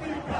Happy birthday!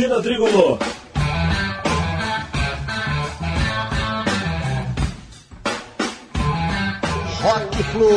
torcida tricolor. Rock Flu.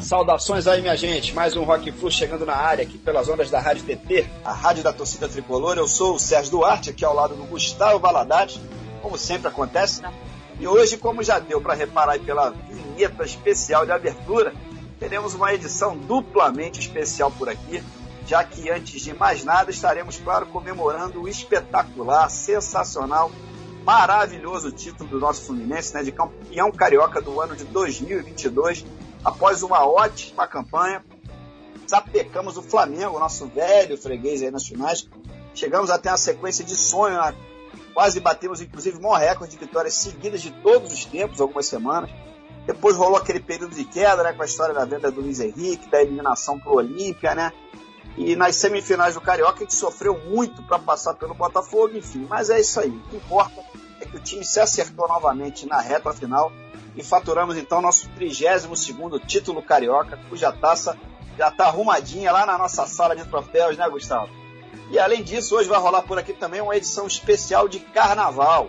Saudações aí, minha gente. Mais um Rock Flu chegando na área aqui pelas ondas da Rádio TT, a rádio da torcida tricolor. Eu sou o Sérgio Duarte, aqui ao lado do Gustavo Valadares, como sempre acontece, né? E hoje, como já deu para reparar aí pela vinheta especial de abertura, teremos uma edição duplamente especial por aqui, já que antes de mais nada estaremos, claro, comemorando o espetacular, sensacional, maravilhoso título do nosso Fluminense, né, de campeão carioca do ano de 2022, após uma ótima campanha. Sapecamos o Flamengo, nosso velho freguês aí nas finais. Chegamos até uma sequência de sonho, né? quase batemos inclusive maior recorde de vitórias seguidas de todos os tempos, algumas semanas. Depois rolou aquele período de queda, né, com a história da venda do Luiz Henrique, da eliminação pro Olímpia, né? E nas semifinais do Carioca a gente sofreu muito para passar pelo Botafogo, enfim. Mas é isso aí. O que importa é que o time se acertou novamente na reta final e faturamos então nosso 32 título carioca, cuja taça já está arrumadinha lá na nossa sala de troféus, né, Gustavo? E além disso, hoje vai rolar por aqui também uma edição especial de carnaval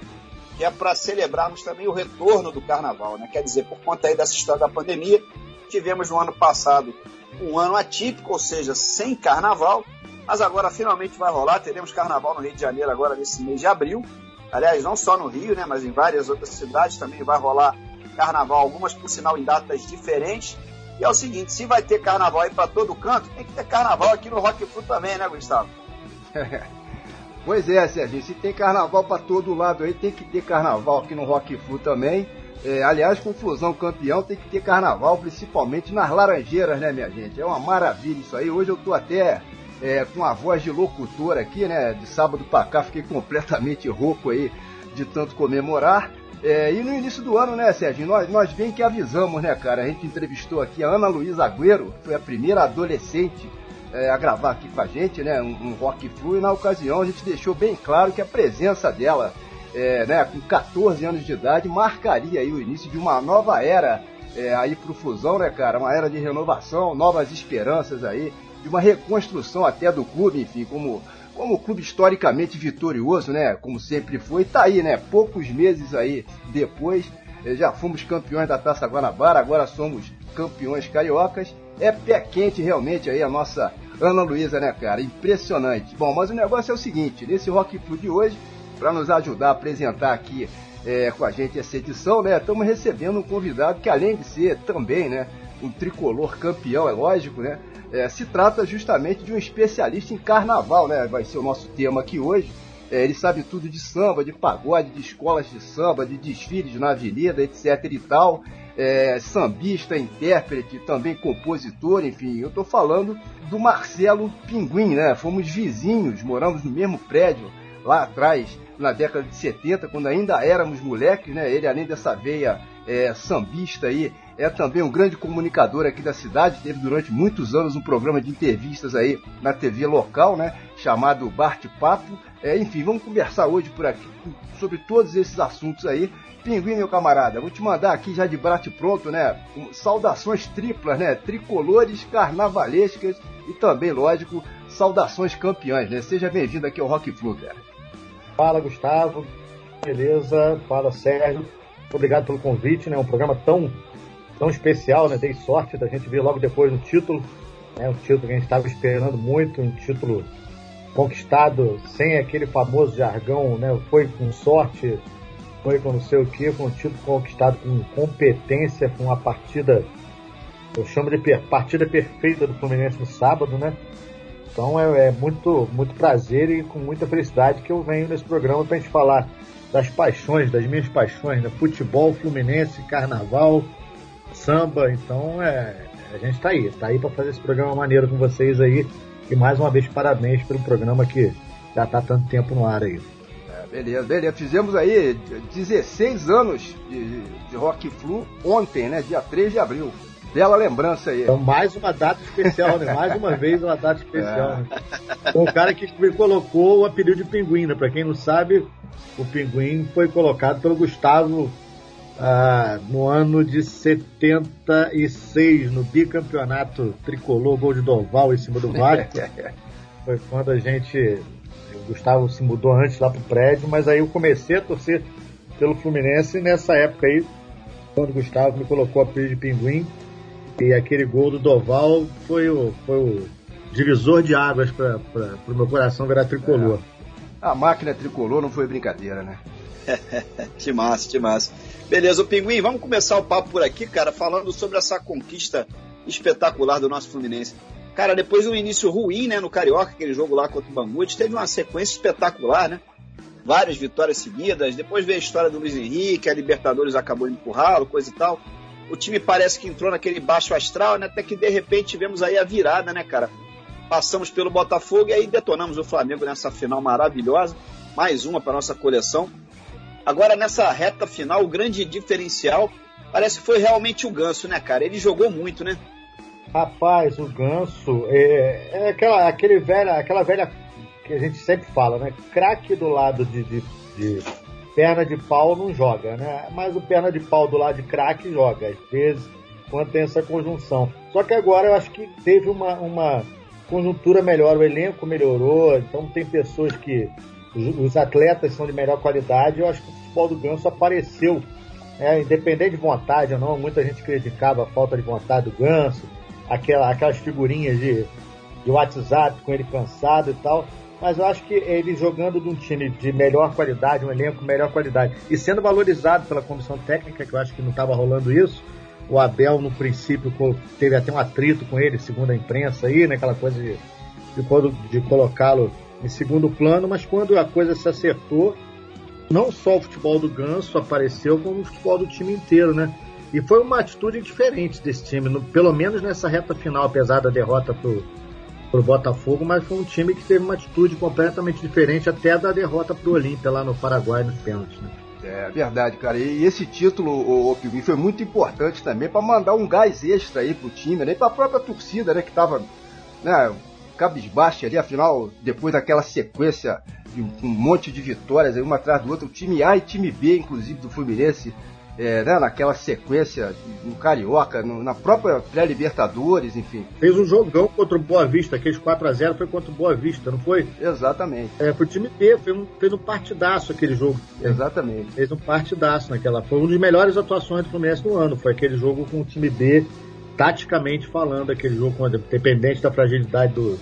que é para celebrarmos também o retorno do carnaval, né? Quer dizer, por conta aí dessa história da pandemia, tivemos no ano passado um ano atípico, ou seja, sem carnaval, mas agora finalmente vai rolar, teremos carnaval no Rio de Janeiro agora nesse mês de abril. Aliás, não só no Rio, né, mas em várias outras cidades também vai rolar carnaval, algumas por sinal em datas diferentes. E é o seguinte, se vai ter carnaval aí para todo canto, tem que ter carnaval aqui no Rock Food também, né, Gustavo? Pois é, Serginho, se tem carnaval para todo lado aí, tem que ter carnaval aqui no Rock Flu também. É, aliás, com Fusão campeão, tem que ter carnaval, principalmente nas Laranjeiras, né, minha gente? É uma maravilha isso aí. Hoje eu tô até é, com a voz de locutor aqui, né? De sábado para cá, fiquei completamente rouco aí de tanto comemorar. É, e no início do ano, né, Serginho, nós, nós bem que avisamos, né, cara? A gente entrevistou aqui a Ana Luísa Agüero, foi a primeira adolescente é, a gravar aqui com a gente, né? Um, um rock flu, e na ocasião a gente deixou bem claro que a presença dela, é, né, com 14 anos de idade, marcaria aí o início de uma nova era é, aí pro Fusão, né, cara? Uma era de renovação, novas esperanças aí, de uma reconstrução até do clube, enfim, como como clube historicamente vitorioso, né? Como sempre foi, tá aí, né? Poucos meses aí depois, é, já fomos campeões da Taça Guanabara, agora somos campeões cariocas. É pé quente realmente aí a nossa Ana Luísa, né, cara? Impressionante. Bom, mas o negócio é o seguinte: nesse Rock Food de hoje, para nos ajudar a apresentar aqui é, com a gente essa edição, né, estamos recebendo um convidado que, além de ser também, né, um tricolor campeão, é lógico, né? É, se trata justamente de um especialista em carnaval, né? Vai ser o nosso tema aqui hoje. É, ele sabe tudo de samba, de pagode, de escolas de samba, de desfiles na avenida, etc e tal. É, sambista, intérprete, também compositor, enfim, eu estou falando do Marcelo Pinguim, né? Fomos vizinhos, moramos no mesmo prédio lá atrás, na década de 70, quando ainda éramos moleques, né? Ele, além dessa veia é, sambista aí, é também um grande comunicador aqui da cidade, teve durante muitos anos um programa de entrevistas aí na TV local, né? Chamado Barte Papo. É, enfim, vamos conversar hoje por aqui sobre todos esses assuntos aí Pinguim, meu camarada, vou te mandar aqui já de brate pronto, né? Saudações triplas, né? Tricolores, carnavalescas e também, lógico, saudações campeãs, né? Seja bem-vindo aqui ao Rock Flu, cara. Fala, Gustavo. Beleza? Fala, Sérgio. Obrigado pelo convite, né? Um programa tão, tão especial, né? Dei sorte da gente ver logo depois no título, né? Um título que a gente estava esperando muito, um título conquistado sem aquele famoso jargão, né? Foi com sorte, foi com não sei o que, com um conquistado com competência, com uma partida, eu chamo de per, partida perfeita do Fluminense no sábado, né? Então é, é, muito, muito prazer e com muita felicidade que eu venho nesse programa para a gente falar das paixões, das minhas paixões, né? Futebol, Fluminense, Carnaval, samba. Então é, a gente está aí, está aí para fazer esse programa maneiro com vocês aí. E mais uma vez parabéns pelo programa que já está tanto tempo no ar aí. Beleza, beleza. Fizemos aí 16 anos de, de Rock Flu ontem, né? Dia 3 de abril. Bela lembrança aí. Então, mais uma data especial, né? Mais uma vez uma data especial. É. Né? O cara que colocou o apelido de Pinguim, né? Pra quem não sabe, o Pinguim foi colocado pelo Gustavo ah, no ano de 76, no bicampeonato tricolor Gol de Doval em cima do Vasco. foi quando a gente o Gustavo se mudou antes lá pro prédio, mas aí eu comecei a torcer pelo Fluminense nessa época aí, quando o Gustavo me colocou a apelido de pinguim. E aquele gol do Doval foi o, foi o divisor de águas para o meu coração virar tricolor. É. A máquina tricolor não foi brincadeira, né? que massa, que massa. Beleza, o Pinguim, vamos começar o papo por aqui, cara, falando sobre essa conquista espetacular do nosso Fluminense. Cara, depois de um início ruim, né, no Carioca, aquele jogo lá contra o Bangu, teve uma sequência espetacular, né? Várias vitórias seguidas. Depois veio a história do Luiz Henrique, a Libertadores acabou de empurrá-lo, coisa e tal. O time parece que entrou naquele baixo astral, né? Até que de repente tivemos aí a virada, né, cara? Passamos pelo Botafogo e aí detonamos o Flamengo nessa final maravilhosa. Mais uma para nossa coleção. Agora, nessa reta final, o grande diferencial parece que foi realmente o Ganso, né, cara? Ele jogou muito, né? Rapaz, o Ganso é, é aquela, aquele velha, aquela velha que a gente sempre fala, né? Craque do lado de, de, de, perna de pau não joga, né? Mas o perna de pau do lado de craque joga, às vezes, quando tem essa conjunção. Só que agora eu acho que teve uma, uma conjuntura melhor, o elenco melhorou, então tem pessoas que. Os, atletas são de melhor qualidade, eu acho que o futebol do Ganso apareceu. É, independente de vontade ou não, muita gente criticava a falta de vontade do Ganso aquela, aquelas figurinhas de, de WhatsApp com ele cansado e tal. Mas eu acho que ele jogando de um time de melhor qualidade, um elenco melhor qualidade, e sendo valorizado pela comissão técnica, que eu acho que não estava rolando isso, o Abel, no princípio, teve até um atrito com ele, segundo a imprensa aí, né? Aquela coisa de, de, de colocá-lo em segundo plano, mas quando a coisa se acertou, não só o futebol do Ganso apareceu, como o futebol do time inteiro, né? E foi uma atitude diferente desse time, no, pelo menos nessa reta final, apesar da derrota pro, pro Botafogo, mas foi um time que teve uma atitude completamente diferente até da derrota pro Olímpia lá no Paraguai nos pênaltis, né? É verdade, cara. E esse título, o, o foi muito importante também para mandar um gás extra aí pro time, né? E pra própria torcida, né? Que tava, né? Cabisbaixa ali, afinal, depois daquela sequência de um, um monte de vitórias, aí, uma atrás do outro, o time A e time B, inclusive, do Fluminense, é, né, naquela sequência no Carioca, no, na própria pré-Libertadores, enfim. Fez um jogão contra o Boa Vista, aqueles 4x0 foi contra o Boa Vista, não foi? Exatamente. É, foi o time B, fez um, fez um partidaço aquele jogo. Exatamente. Fez um partidaço naquela. Foi uma das melhores atuações do Fluminense no ano, foi aquele jogo com o time B, taticamente falando, aquele jogo, independente da fragilidade do,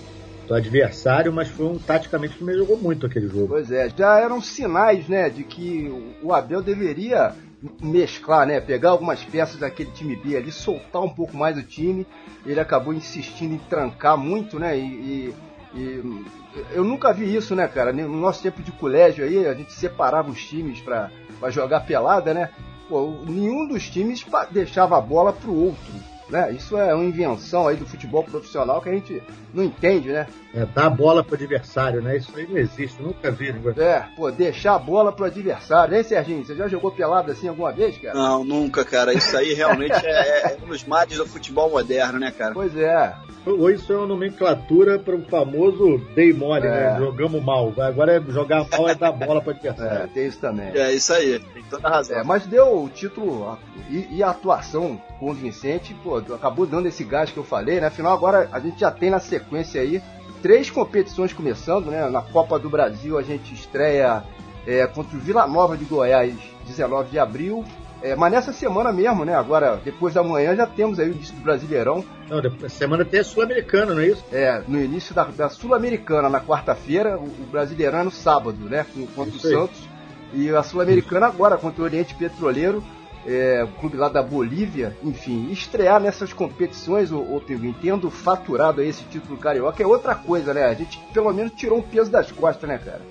do adversário, mas foi um taticamente que jogou muito aquele jogo. Pois é, já eram sinais, né, de que o Abel deveria mesclar, né? Pegar algumas peças daquele time B ali, soltar um pouco mais o time. Ele acabou insistindo em trancar muito, né? E, e, e eu nunca vi isso, né, cara? No nosso tempo de colégio aí, a gente separava os times para jogar pelada, né? pô, nenhum dos times deixava a bola pro outro. Né? Isso é uma invenção aí do futebol profissional que a gente não entende, né? É, dar a bola pro adversário, né? Isso aí não existe, nunca vi. Né? É, pô, deixar a bola pro adversário. Hein, Serginho? Você já jogou pelado assim alguma vez, cara? Não, nunca, cara. Isso aí realmente é, é um dos males do futebol moderno, né, cara? Pois é. Ou isso é uma nomenclatura para o famoso dei mole, né? é. né? Jogamos mal. Agora é jogar mal é dar bola para adversário. É, tem isso também. É isso aí, tem toda razão. É, mas deu o título e, e, a atuação convincente, pô, acabou dando esse gás que eu falei, né? Afinal, agora a gente já tem na sequência aí três competições começando, né? Na Copa do Brasil a gente estreia é, contra o Vila Nova de Goiás, 19 de abril. É, mas nessa semana mesmo, né? Agora, depois da manhã, já temos aí o início do Brasileirão. Não, depois, semana tem a Sul-Americana, não é isso? É, no início da, da Sul-Americana, na quarta-feira, o, o, Brasileirão é no sábado, né? Contra isso o Santos. Aí. E a Sul-Americana agora, contra o Oriente Petroleiro, é, clube lá da Bolívia. Enfim, estrear nessas competições, o, o Pinguim, tendo faturado esse título carioca, é outra coisa, né? A gente pelo menos tirou um peso das costas, né, cara?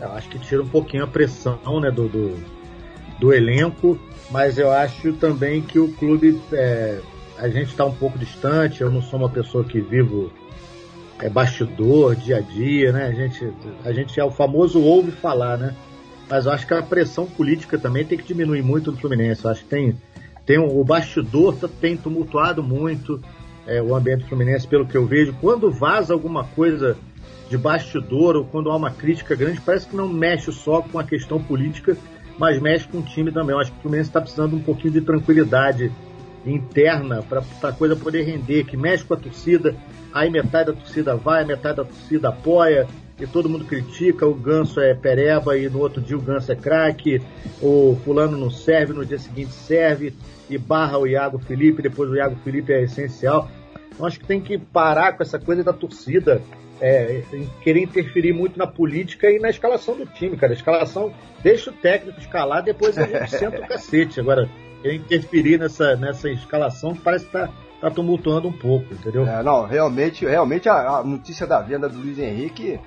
Eu acho que tira um pouquinho a pressão, né, do, do, do elenco mas eu acho também que o clube, é, a gente está um pouco distante, eu não sou uma pessoa que vivo é, bastidor, dia a dia, né? A gente, a gente é o famoso ouve falar, né? Mas eu acho que a pressão política também tem que diminuir muito no Fluminense. Eu acho que tem, tem o bastidor tem tumultuado muito é, o ambiente do Fluminense, pelo que eu vejo. Quando vaza alguma coisa de bastidor ou quando há uma crítica grande, parece que não mexe só com a questão política, mas mexe com o time também. Eu acho que o Fluminense está precisando um pouquinho de tranquilidade interna para a coisa poder render, que mexe com a torcida, aí metade da torcida vai, metade da torcida apoia, e todo mundo critica, o Ganso é pereba e no outro dia o Ganso é craque, o fulano não serve, no dia seguinte serve, e barra o Iago Felipe, depois o Iago Felipe é essencial. Então acho que tem que parar com essa coisa da torcida é, querer interferir muito na política e na escalação do time, cara. A escalação, deixa o técnico escalar, depois a gente senta o cacete. Agora, querer interferir nessa, nessa escalação que parece que tá, tá tumultuando um pouco, entendeu? É, não, realmente, realmente a, a, notícia da venda do Luiz Henrique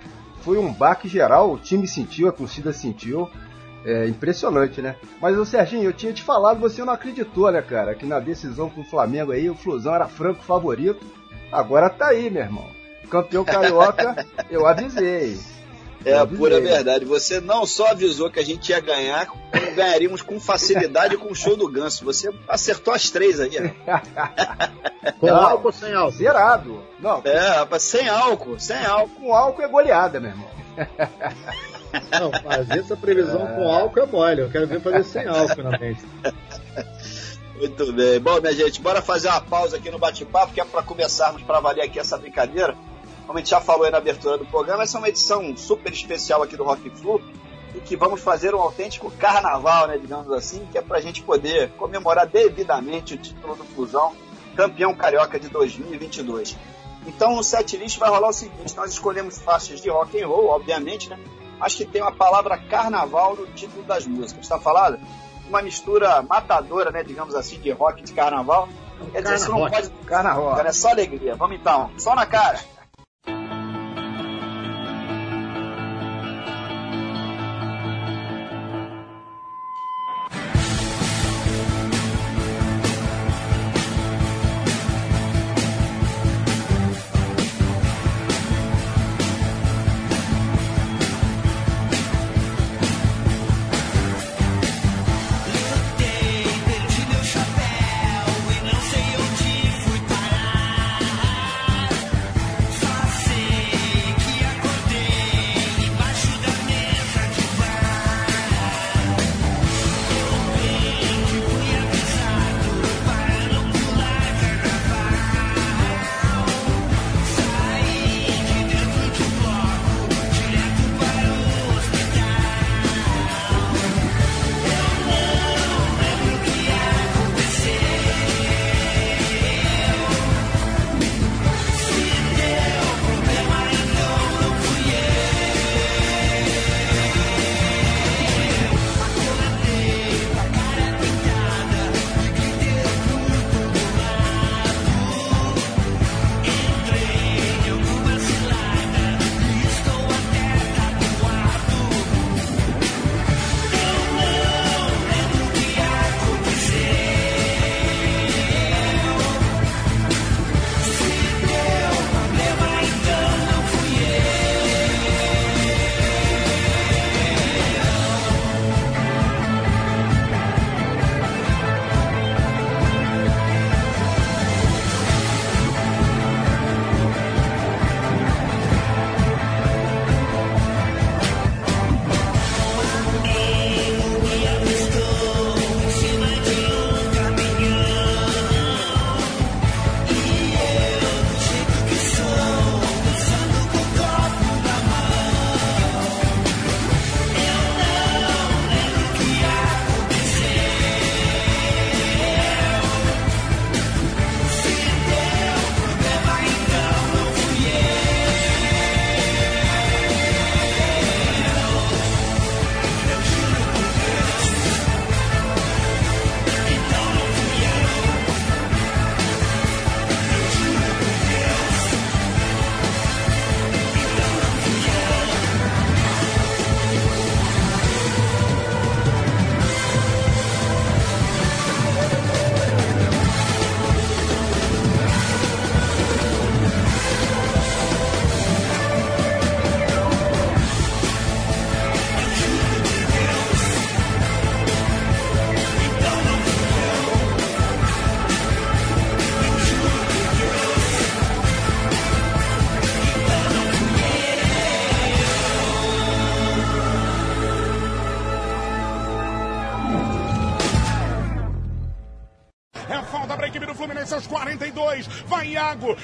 foi um baque geral, o time sentiu, a torcida sentiu. É impressionante, né? Mas o Serginho, eu tinha te falado, você não acreditou, né, cara? Que na decisão com o Flamengo aí, o Flusão era franco favorito. Agora tá aí, meu irmão campeão carioca, eu avisei. É a pura verdade. Você não só avisou que a gente ia ganhar, como ganharíamos com facilidade com o show do Ganso. Você acertou as três aí. Né? com não, álcool ou sem álcool? Zerado. Não. É, rapaz, sem álcool, sem álcool. Com álcool é goleada, meu irmão. Não, fazer essa previsão é... com álcool é mole. Eu quero ver fazer sem álcool na mente. Muito bem. Bom, minha gente, bora fazer uma pausa aqui no bate-papo, que é para começarmos para valer aqui essa brincadeira como a gente já falou aí na abertura do programa, essa é uma edição super especial aqui do Rock Flu e que vamos fazer um autêntico carnaval, né, digamos assim, que é para a gente poder comemorar devidamente o título do Fusão, campeão carioca de 2022. Então no setlist vai rolar o seguinte, nós escolhemos faixas de rock and roll, obviamente, né, mas que tem a palavra carnaval no título das músicas, está falado? Uma mistura matadora, né, digamos assim, de rock e de carnaval. Quer dizer, isso não pode... Carnaval. É só alegria. Vamos então, só na cara.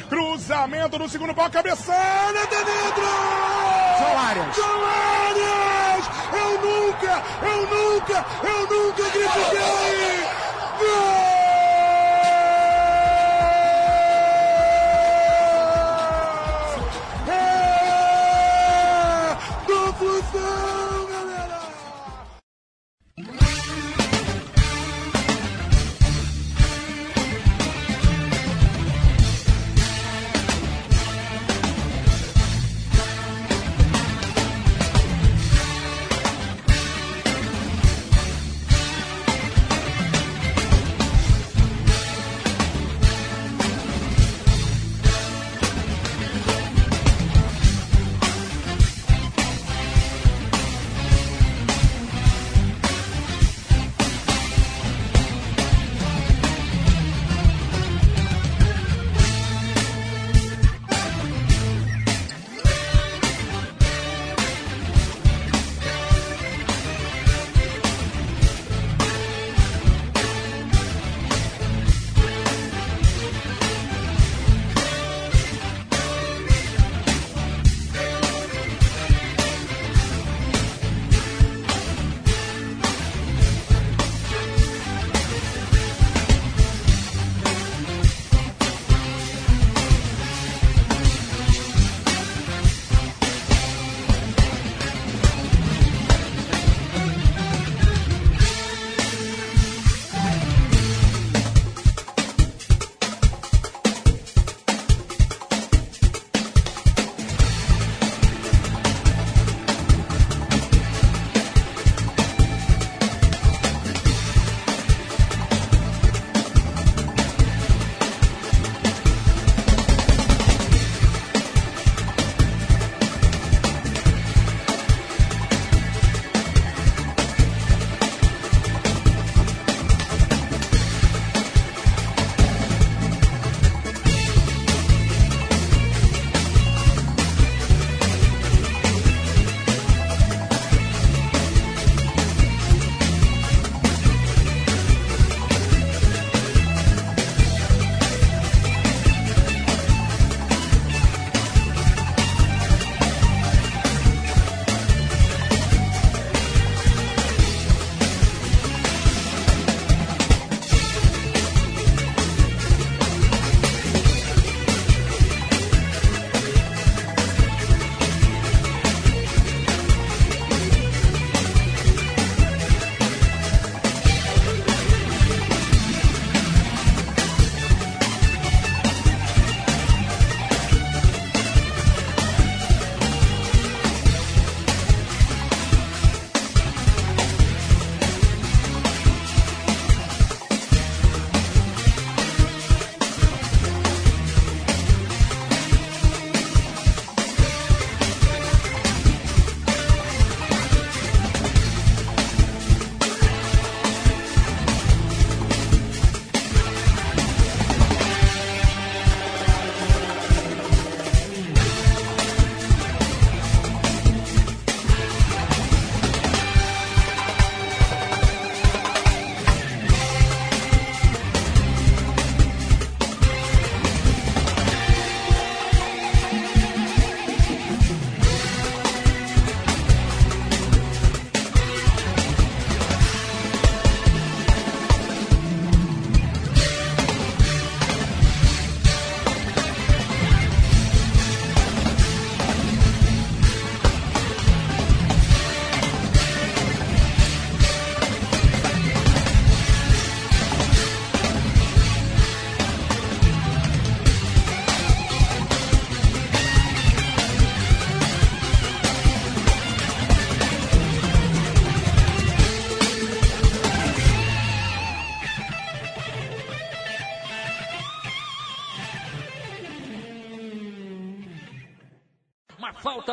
Cruzamento no segundo pau, cabeçada de dentro! Soares! Soares! Eu nunca, eu nunca, eu nunca critiquei!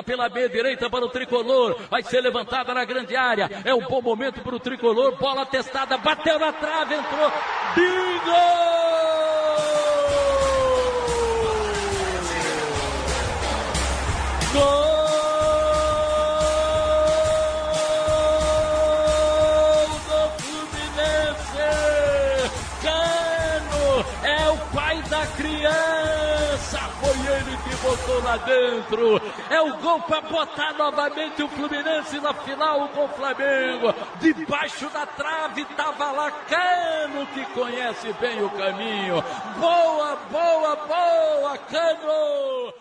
Pela meia direita para o tricolor. Vai ser levantada na grande área. É um bom momento para o tricolor. Bola testada, bateu na trave, entrou. Bingo! É o pai da criança! foi botou lá dentro. É o gol para botar novamente o Fluminense na final com o Flamengo. Debaixo da trave tava lá Cano que conhece bem o caminho. Boa, boa, boa, Cano!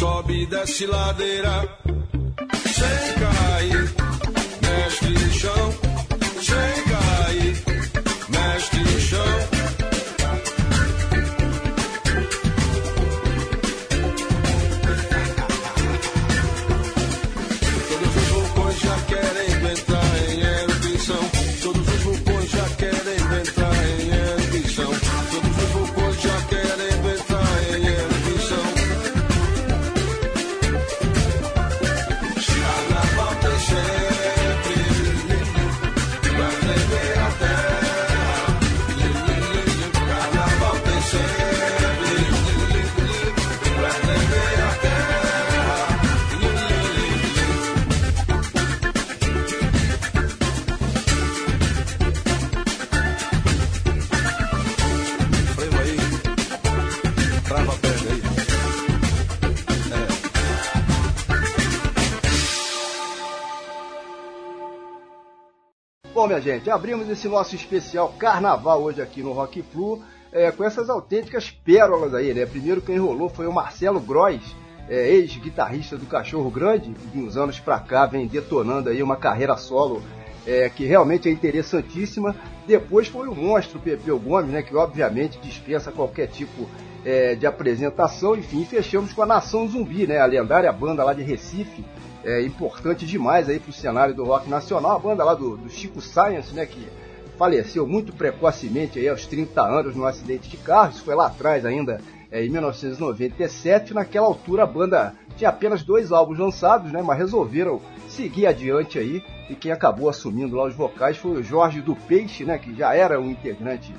Sobe e desce ladeira. Sem cair, mestre chão. Sem minha gente, abrimos esse nosso especial carnaval hoje aqui no Rock Flu é, com essas autênticas pérolas aí, né? Primeiro quem rolou foi o Marcelo Gross, é, ex-guitarrista do Cachorro Grande, de uns anos pra cá vem detonando aí uma carreira solo é, que realmente é interessantíssima. Depois foi o monstro Pepeu Gomes, né? Que obviamente dispensa qualquer tipo é, de apresentação. Enfim, fechamos com a Nação Zumbi, né? A lendária banda lá de Recife, é, importante demais aí pro cenário do rock nacional, a banda lá do, do Chico Science, né, que faleceu muito precocemente aí aos 30 anos no acidente de carro, isso foi lá atrás ainda, é, em 1997, naquela altura a banda tinha apenas dois álbuns lançados, né, mas resolveram seguir adiante aí, e quem acabou assumindo lá os vocais foi o Jorge do Peixe, né, que já era um integrante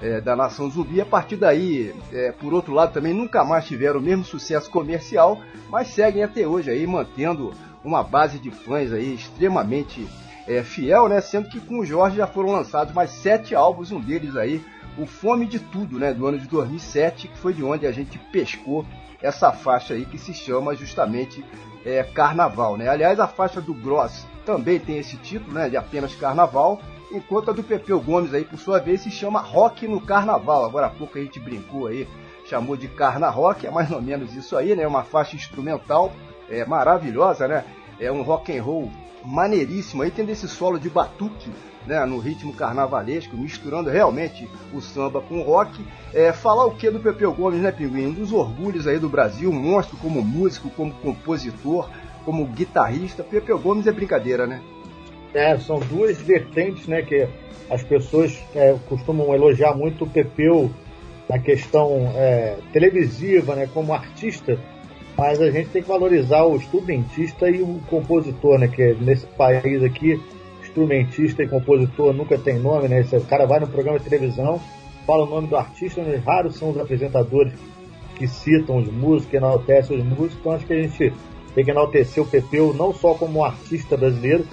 é, da Nação Zumbi. A partir daí, é, por outro lado, também nunca mais tiveram o mesmo sucesso comercial, mas seguem até hoje aí mantendo uma base de fãs aí extremamente é, fiel, né? Sendo que com o Jorge já foram lançados mais sete álbuns, um deles aí, o Fome de Tudo, né? Do ano de 2007, que foi de onde a gente pescou essa faixa aí que se chama justamente é, Carnaval, né? Aliás, a faixa do Gross também tem esse título, né, de apenas carnaval, enquanto a do Pepeu Gomes aí, por sua vez, se chama Rock no Carnaval. Agora há pouco a gente brincou aí, chamou de Carna Rock, é mais ou menos isso aí, né? Uma faixa instrumental é, maravilhosa, né? É um rock and roll maneiríssimo aí, tendo esse solo de batuque né, no ritmo carnavalesco, misturando realmente o samba com o rock. É, falar o que do Pepeu Gomes, né, Pinguim? Um dos orgulhos aí do Brasil, monstro como músico, como compositor, como guitarrista. Pepeu Gomes é brincadeira, né? É, são duas vertentes, né, que as pessoas é, costumam elogiar muito o Pepeu na questão é, televisiva, né, como artista, mas a gente tem que valorizar o instrumentista e o compositor, né, que nesse país aqui instrumentista e compositor nunca tem nome, né? Esse, o cara vai no programa de televisão, fala o nome do artista, mas raros são os apresentadores que citam os músicos, que enaltecem os músicos. Então acho que a gente tem que enaltecer o Pepeu não só como artista brasileiro,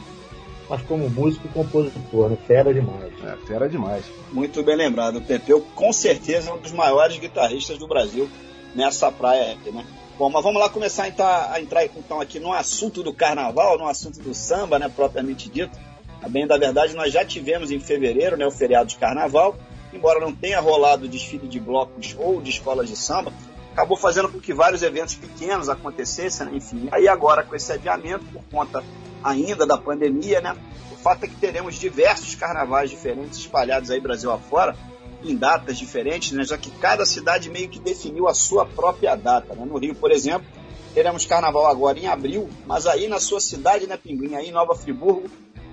mas como músico e compositor, né? Fera demais. É, fera demais. Muito bem lembrado. O Pepeu, com certeza, é um dos maiores guitarristas do Brasil nessa praia aqui, né? Bom, mas vamos lá começar a entrar, a entrar então aqui no assunto do carnaval, no assunto do samba, né, propriamente dito. A bem da verdade, nós já tivemos em fevereiro né, o feriado de carnaval, embora não tenha rolado desfile de blocos ou de escolas de samba, acabou fazendo com que vários eventos pequenos acontecessem, né? enfim. Aí agora, com esse adiamento, por conta ainda da pandemia, né? O fato é que teremos diversos carnavais diferentes espalhados aí Brasil afora, em datas diferentes, né? Já que cada cidade meio que definiu a sua própria data, né? No Rio, por exemplo, teremos carnaval agora em abril, mas aí na sua cidade, né, Pinguim, aí em Nova Friburgo,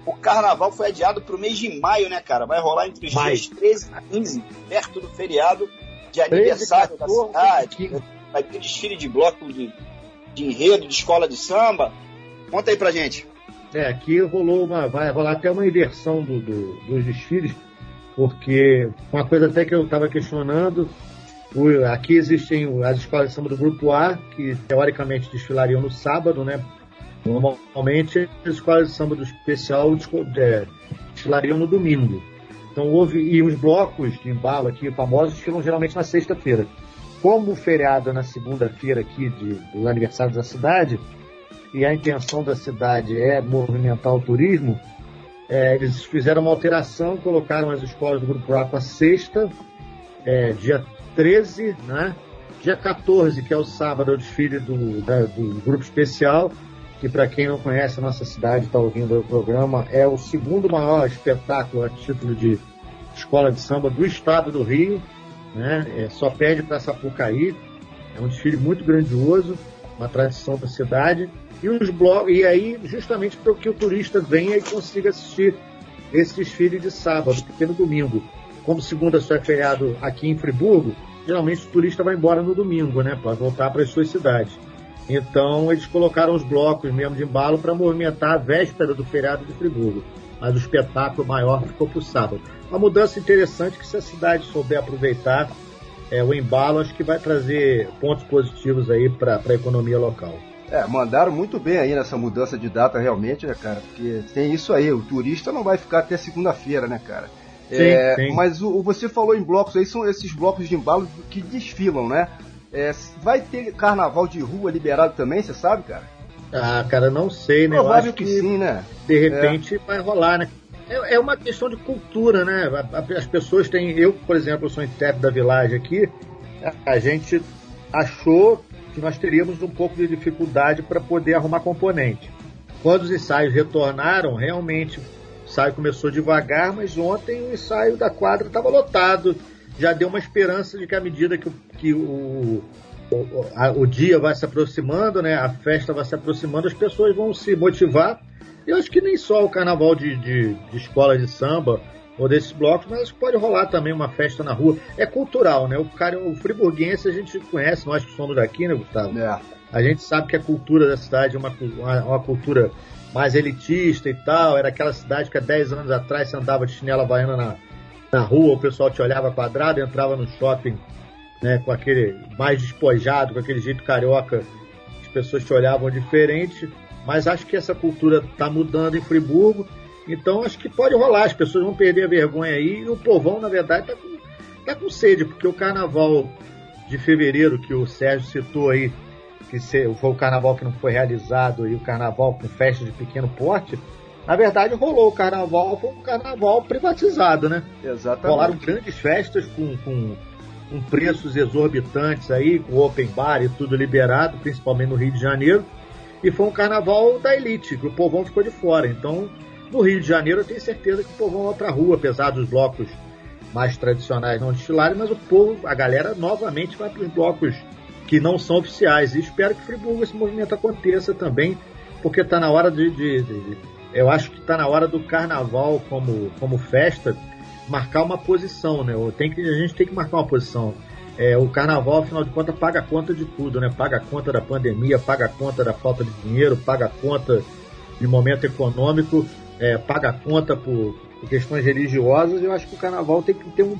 o carnaval foi adiado para o mês de maio, né, cara? Vai rolar entre os dias 13 e 15, perto do feriado de aniversário 13, 14, da cidade. Vai ter desfile de bloco de, de enredo, de escola de samba. Conta aí pra gente. É, aqui rolou uma. Vai rolar até uma inversão do, do, dos desfiles, porque uma coisa até que eu estava questionando. Aqui existem as escolas de samba do grupo A, que teoricamente desfilariam no sábado, né? Normalmente as escolas de samba do especial é, desfilariam no domingo. Então houve. E os blocos de embalo aqui, famosos, desfilam geralmente na sexta-feira. Como o feriado é na segunda-feira aqui de, dos aniversários da cidade, e a intenção da cidade é movimentar o turismo, é, eles fizeram uma alteração, colocaram as escolas do Grupo A para sexta, é, dia 13, né? Dia 14, que é o sábado, é o desfile do, da, do Grupo Especial, que para quem não conhece a nossa cidade, está ouvindo o programa, é o segundo maior espetáculo a título de escola de samba do estado do Rio, né? É, só pede para Sapucaí. É um desfile muito grandioso, uma tradição da cidade. E os blocos, e aí justamente para que o turista venha e consiga assistir esse desfile de sábado, porque no domingo, como segunda só é feriado aqui em Friburgo, geralmente o turista vai embora no domingo, né, para voltar para as suas cidades. Então eles colocaram os blocos mesmo de embalo para movimentar a véspera do feriado de Friburgo. Mas o espetáculo maior ficou para o sábado. Uma mudança interessante que se a cidade souber aproveitar é, o embalo, acho que vai trazer pontos positivos aí para a economia local. É, mandaram muito bem aí nessa mudança de data realmente, né, cara? Porque tem isso aí, o turista não vai ficar até segunda-feira, né, cara? Sim, é, sim. Mas o, você falou em blocos aí, são esses blocos de embalo que desfilam, né? É, vai ter carnaval de rua liberado também, você sabe, cara? Ah, cara, não sei, né? Provável Eu acho que, sim, né? De repente vai rolar, né? É, é uma questão de cultura, né? As pessoas têm. Eu, por exemplo, sou intérprete da Village aqui. A gente achou que nós teríamos um pouco de dificuldade para poder arrumar componente. Quando os ensaios retornaram, realmente o ensaio começou devagar, mas ontem o ensaio da quadra estava lotado. Já deu uma esperança de que à medida que, que o, o, a- o dia vai se aproximando, né, a festa vai se aproximando, as pessoas vão se motivar. Eu acho que nem só o carnaval de, de, de escola de samba ou desses blocos, mas acho que pode rolar também uma festa na rua. É cultural, né? O cara, o friburguense a gente conhece, nós que somos daqui, né, Gustavo? É. A gente sabe que a cultura da cidade é uma, uma, uma cultura mais elitista e tal. Era aquela cidade que há 10 anos atrás você andava de chinela baiana na, na rua, o pessoal te olhava quadrado, entrava no shopping né, com aquele mais despojado, com aquele jeito carioca, as pessoas te olhavam diferente. Mas acho que essa cultura está mudando em Friburgo. Então acho que pode rolar, as pessoas vão perder a vergonha aí. E o povão, na verdade, está com, tá com sede, porque o carnaval de fevereiro que o Sérgio citou aí, que foi o carnaval que não foi realizado e o carnaval com festa de pequeno porte, Na verdade, rolou o carnaval, foi um carnaval privatizado, né? Exatamente. Rolaram grandes festas com, com, com preços exorbitantes aí, com open bar e tudo liberado, principalmente no Rio de Janeiro. E foi um carnaval da elite, que o povão ficou de fora. Então, no Rio de Janeiro, eu tenho certeza que o povão vai pra rua, apesar dos blocos mais tradicionais não desfilarem, mas o povo, a galera, novamente vai para os blocos que não são oficiais. E espero que Friburgo esse movimento aconteça também, porque está na hora de, de, de, Eu acho que está na hora do carnaval como, como festa marcar uma posição, né? Tem que, a gente tem que marcar uma posição. É, o carnaval, afinal de contas, paga a conta de tudo, né? Paga a conta da pandemia, paga a conta da falta de dinheiro, paga a conta de momento econômico, é, paga a conta por, por questões religiosas. Eu acho que o carnaval tem que ter um.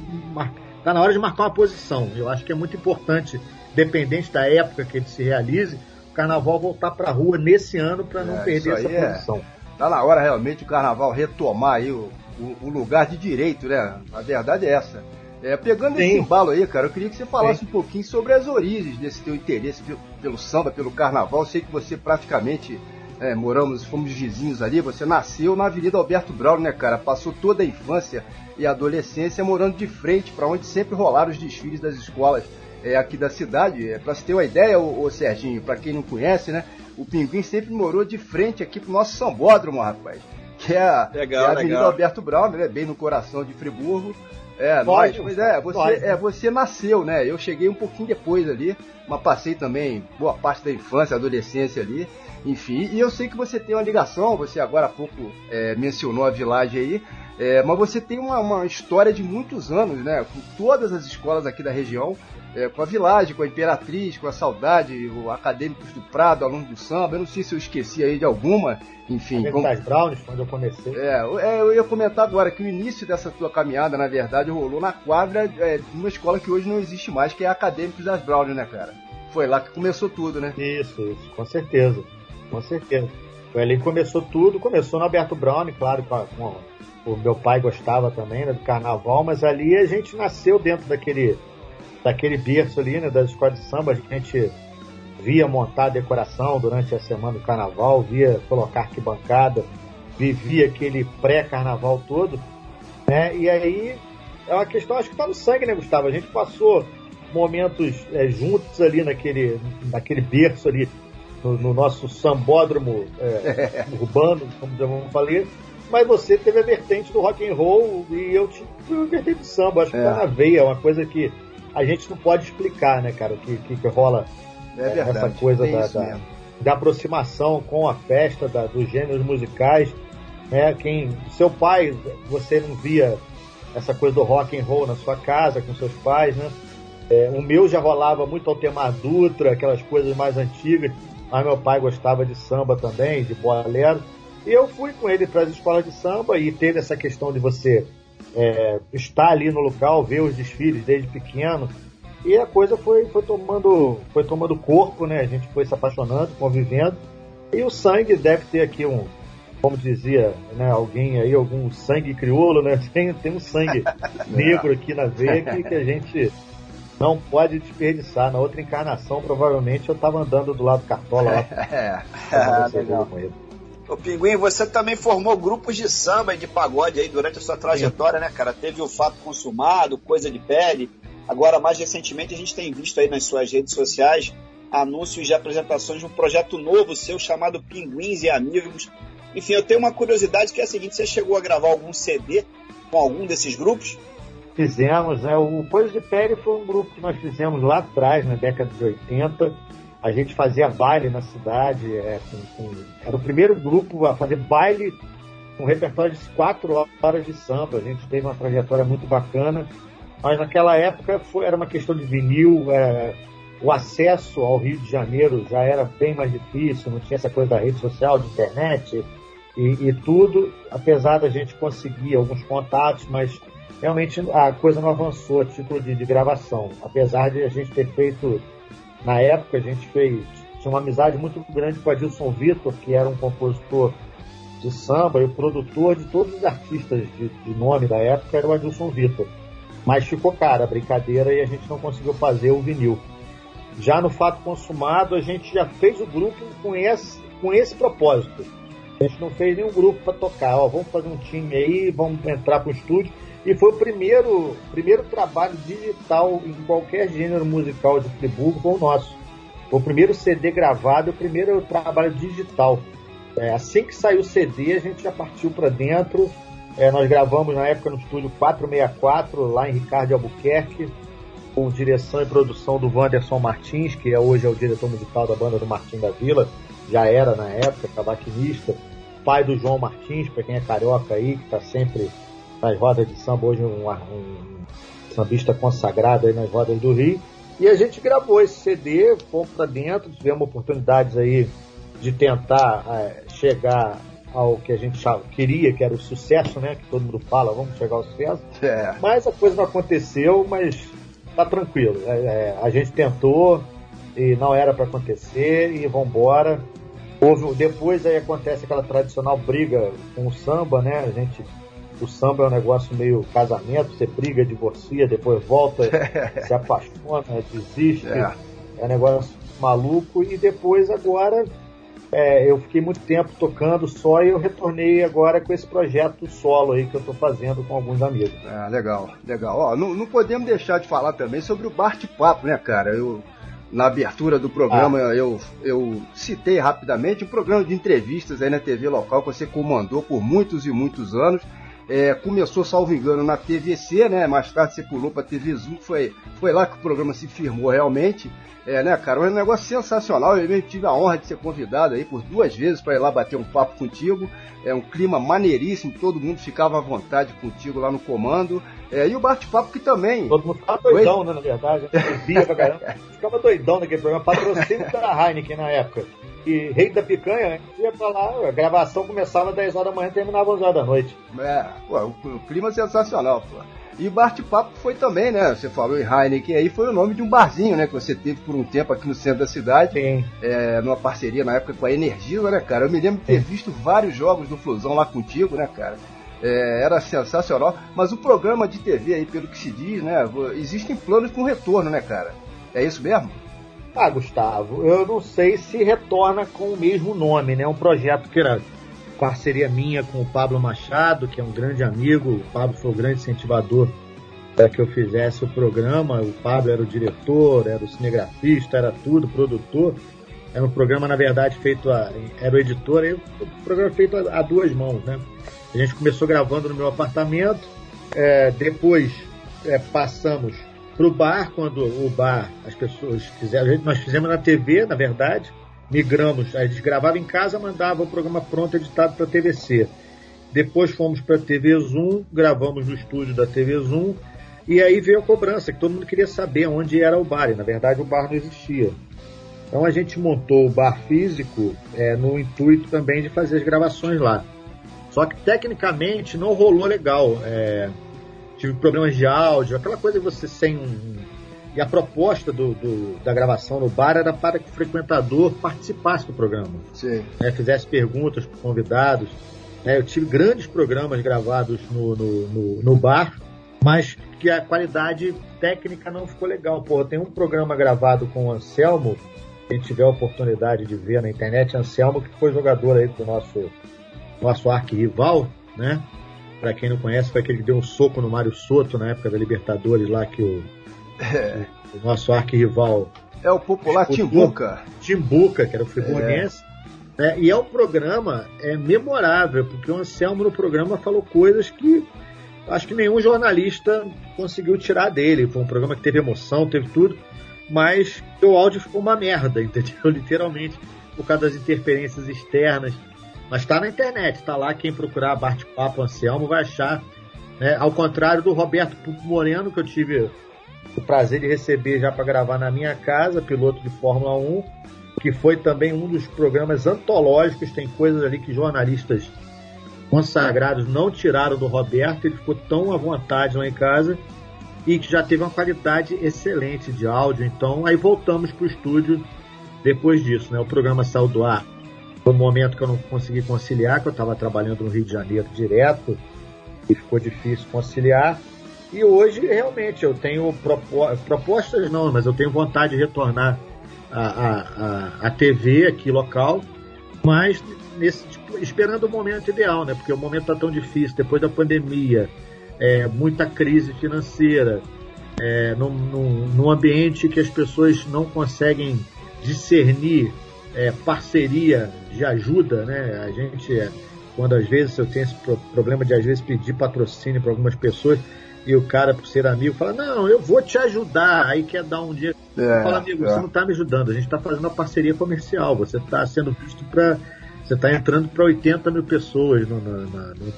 Está na hora de marcar uma posição. Eu acho que é muito importante, dependente da época que ele se realize, o carnaval voltar para a rua nesse ano para não É, perder essa é. posição. Tá na hora realmente o carnaval retomar aí o, o, o lugar de direito, né? A verdade é essa. É, pegando esse Sim. embalo aí, cara, eu queria que você falasse um pouquinho sobre as origens desse teu interesse pelo, pelo samba, pelo carnaval. Eu sei que você praticamente é, moramos, fomos vizinhos ali, você nasceu na Avenida Alberto Braulio, né, cara? Passou toda a infância e adolescência morando de frente para onde sempre rolaram os desfiles das escolas é, aqui da cidade. É, para você ter uma ideia, ô, ô Serginho, para quem não conhece, né? O Pinguim sempre morou de frente aqui pro nosso sambódromo, rapaz. Que é Legal, é a Avenida legal. Alberto Braulio, né? Bem no coração de Friburgo. É, Pode, nós, pois é, você, pode. é, você nasceu, né? Eu cheguei um pouquinho depois ali, mas passei também boa parte da infância, adolescência ali, enfim. E eu sei que você tem uma ligação, você agora há pouco é, mencionou a Village aí, é, mas você tem uma, uma história de muitos anos, né? Com todas as escolas aqui da região, é, com a Village, com a Imperatriz, com a Saudade, o Acadêmicos do Prado, alunos do samba. Eu não sei se eu esqueci aí de alguma, enfim. Como... como- das Browns, quando eu comecei. é, eu- é, eu ia comentar agora que o início dessa tua caminhada, na verdade, rolou na quadra é, de uma escola que hoje não existe mais, que é a Acadêmicos das Brown, né, cara? Foi lá que começou tudo, né? Isso, isso, com certeza. Com certeza. Foi ali que começou tudo. Começou no Alberto Brown, claro, com, a- com a- o meu pai gostava também né, do carnaval, mas ali a gente nasceu dentro daquele, daquele berço ali, né, das escolas de samba. A gente via montar a decoração durante a semana do carnaval, via colocar arquibancada, vivia aquele pré-carnaval todo, né? E aí é uma questão, acho que tá no sangue, né, Gustavo? A gente passou momentos é, juntos ali naquele, naquele berço ali, no, no nosso sambódromo é, urbano, como eu falei. Mas você teve a vertente do rock and roll e eu tive a vertente do samba. Acho que É. tá na veia, é uma coisa que a gente não pode explicar, né, cara? O que, que, que rola É verdade. essa coisa tem da, da, da aproximação com a festa, da, dos gêneros musicais. Né? Quem, seu pai, você não via essa coisa do rock and roll na sua casa com seus pais, né? É, o meu já rolava muito Altemar Dutra, aquelas coisas mais antigas, mas meu pai gostava de samba também, de bolero. E eu fui com ele para as escolas de samba e teve essa questão de você é, estar ali no local, ver os desfiles desde pequeno. E a coisa foi, foi tomando foi tomando corpo, né? A gente foi se apaixonando, convivendo. E o sangue deve ter aqui um, como dizia né, alguém aí, algum sangue crioulo, né? Tem, tem um sangue negro aqui na veia que, que a gente não pode desperdiçar. Na outra encarnação, provavelmente, eu estava andando do lado do Cartola lá. É. Ah, tomando legal. com ele. Ô Pinguim, você também formou grupos de samba e de pagode aí durante a sua trajetória, né, cara? Teve o Fato Consumado, Coisa de Pele. Agora, mais recentemente, a gente tem visto aí nas suas redes sociais anúncios de apresentações de um projeto novo seu chamado Pinguins e Amigos. Enfim, eu tenho uma curiosidade que é a seguinte: você chegou a gravar algum CD com algum desses grupos? Fizemos, né? O Coisa de Pele foi um grupo que nós fizemos lá atrás, na década de 80. A gente fazia baile na cidade. é, com- com- era o primeiro grupo a fazer baile com repertório de quatro horas de samba. A gente teve uma trajetória muito bacana. Mas naquela época foi, era uma questão de vinil. é, o acesso ao Rio de Janeiro já era bem mais difícil. Não tinha essa coisa da rede social, de internet e, e tudo. Apesar da gente conseguir alguns contatos, mas realmente a coisa não avançou a título de, de gravação. Apesar de a gente ter feito, na época, a gente fez, tinha uma amizade muito grande com Adilson Vitor, que era um compositor de samba e o produtor de todos os artistas de, de nome da época era o Adilson Vitor. Mas ficou cara a brincadeira e a gente não conseguiu fazer o vinil. Já no Fato Consumado, a gente já fez o grupo com esse, com esse propósito A gente não fez nenhum grupo para tocar. Ó, vamos fazer um time aí, vamos entrar pro estúdio. E foi o primeiro, primeiro trabalho digital em qualquer gênero musical de Friburgo, foi o nosso. Foi o primeiro CD gravado, o primeiro trabalho digital. É, assim que saiu o CD, a gente já partiu para dentro. É, nós gravamos na época no estúdio 464, lá em Ricardo Albuquerque, com direção e produção do Wanderson Martins, que é hoje é o diretor musical da banda do Martim da Vila, já era na época, cavaquinista, pai do João Martins, para quem é carioca aí, que está sempre nas rodas de samba, hoje um, um sambista consagrado aí nas rodas do Rio. E a gente gravou esse CD, fomos para dentro, tivemos oportunidades aí de tentar é, chegar ao que a gente queria, que era o sucesso, né? Que todo mundo fala, vamos chegar ao sucesso. É. Mas a coisa não aconteceu, mas tá tranquilo. É, é, a gente tentou e não era para acontecer e vamos embora. Houve, depois aí acontece aquela tradicional briga com o samba, né? A gente o samba é um negócio meio casamento, você briga, divorcia, depois volta, se apaixona, desiste. É. é um negócio maluco. E depois agora é, eu fiquei muito tempo tocando só e eu retornei agora com esse projeto solo aí que eu estou fazendo com alguns amigos. É, legal, legal. Ó, não, não podemos deixar de falar também sobre o bate-papo, né, cara? Eu, na abertura do programa ah. eu, eu citei rapidamente um programa de entrevistas aí na TV local que você comandou por muitos e muitos anos. É, começou, salvo engano, na TVC, né? Mais tarde você pulou para TV Zoom, foi, foi lá que o programa se firmou realmente. É, né, cara? Um negócio sensacional. Eu mesmo tive a honra de ser convidado aí por duas vezes para ir lá bater um papo contigo. É um clima maneiríssimo, todo mundo ficava à vontade contigo lá no comando. É, e o bate-papo que também. Todo mundo ficava doidão, né, na verdade. Bebia pra caramba. ficava doidão naquele programa. Patrocínio da Heineken na época que Rei da Picanha, né? ia pra lá, a gravação começava às 10 horas da manhã e terminava às 11 horas da noite. É, pô, o, o clima é sensacional, pô. E bate-papo foi também, né? Você falou em Heineken aí, foi o nome de um barzinho, né? Que você teve por um tempo aqui no centro da cidade. Sim. É, numa parceria na época com a Energisa, né, cara? Eu me lembro de ter visto vários jogos do Flusão lá contigo, né, cara? É, era sensacional. Mas o programa de TV aí, pelo que se diz, né? Existem planos com retorno, né, cara? É isso mesmo? Ah, Gustavo, eu não sei se retorna com o mesmo nome, né? Um projeto que era parceria minha com o Pablo Machado, que é um grande amigo. O Pablo foi o grande incentivador para que eu fizesse o programa. O Pablo era o diretor, era o cinegrafista, era tudo, produtor. Era um programa, na verdade, feito a. Era o editor, aí, o programa feito a, a, duas mãos, né? A gente começou gravando no meu apartamento, é, depois é, passamos pro bar, quando o bar, as pessoas quiseram. Nós fizemos na TV, na verdade, migramos, a gente gravava em casa, mandava o programa pronto editado para a TVC. Depois fomos para a TV Zoom, gravamos no estúdio da TV Zoom, e aí veio a cobrança, que todo mundo queria saber onde era o bar, e na verdade o bar não existia. Então a gente montou o bar físico é, no intuito também de fazer as gravações lá. Só que tecnicamente não rolou legal. É, tive problemas de áudio, aquela coisa de você sem um. E a proposta do, do, da gravação no bar era para que o frequentador participasse do programa. Sim. Né, fizesse perguntas para convidados. Né, eu tive grandes programas gravados no, no, no, no bar, mas que a qualidade técnica não ficou legal. Pô, tem um programa gravado com o Anselmo, quem tiver a oportunidade de ver na internet, Anselmo, que foi jogador aí do nosso, nosso arquirrival, né? Para quem não conhece, foi aquele que deu um soco no Mário Soto na época da Libertadores lá que o, é. o nosso arquirrival. É o popular Timbuca. Timbuca, que era o friburguense. É. É, e é um programa é, memorável, porque o Anselmo no programa falou coisas que acho que nenhum jornalista conseguiu tirar dele. Foi um programa que teve emoção, teve tudo, mas o áudio ficou uma merda, entendeu? Literalmente, por causa das interferências externas. Mas está na internet, está lá. Quem procurar Bate-Papo Anselmo vai achar. Né? Ao contrário do Roberto Moreno, que eu tive o prazer de receber já para gravar na minha casa, piloto de Fórmula 1, que foi também um dos programas antológicos. Tem coisas ali que jornalistas consagrados não tiraram do Roberto. Ele ficou tão à vontade lá em casa e que já teve uma qualidade excelente de áudio. Então, aí voltamos para o estúdio depois disso. Né? O programa saiu do ar foi um momento que eu não consegui conciliar, que eu estava trabalhando no Rio de Janeiro direto e ficou difícil conciliar. E hoje, realmente, eu tenho propo propostas, não, mas eu tenho vontade de retornar à, à, à, TV aqui local, mas nesse tipo, esperando o momento ideal, né? Porque o momento tá tão difícil, depois da pandemia, é, muita crise financeira, é, num, num, num ambiente que as pessoas não conseguem discernir é, parceria de ajuda, né? A gente, é, quando às vezes eu tenho esse problema de às vezes pedir patrocínio para algumas pessoas e o cara, por ser amigo, fala: Não, eu vou te ajudar. Aí quer dar um dia. É, fala, amigo, é. você não está me ajudando, a gente está fazendo uma parceria comercial, você está sendo visto para. Você está entrando para 80 mil pessoas no, no, no, no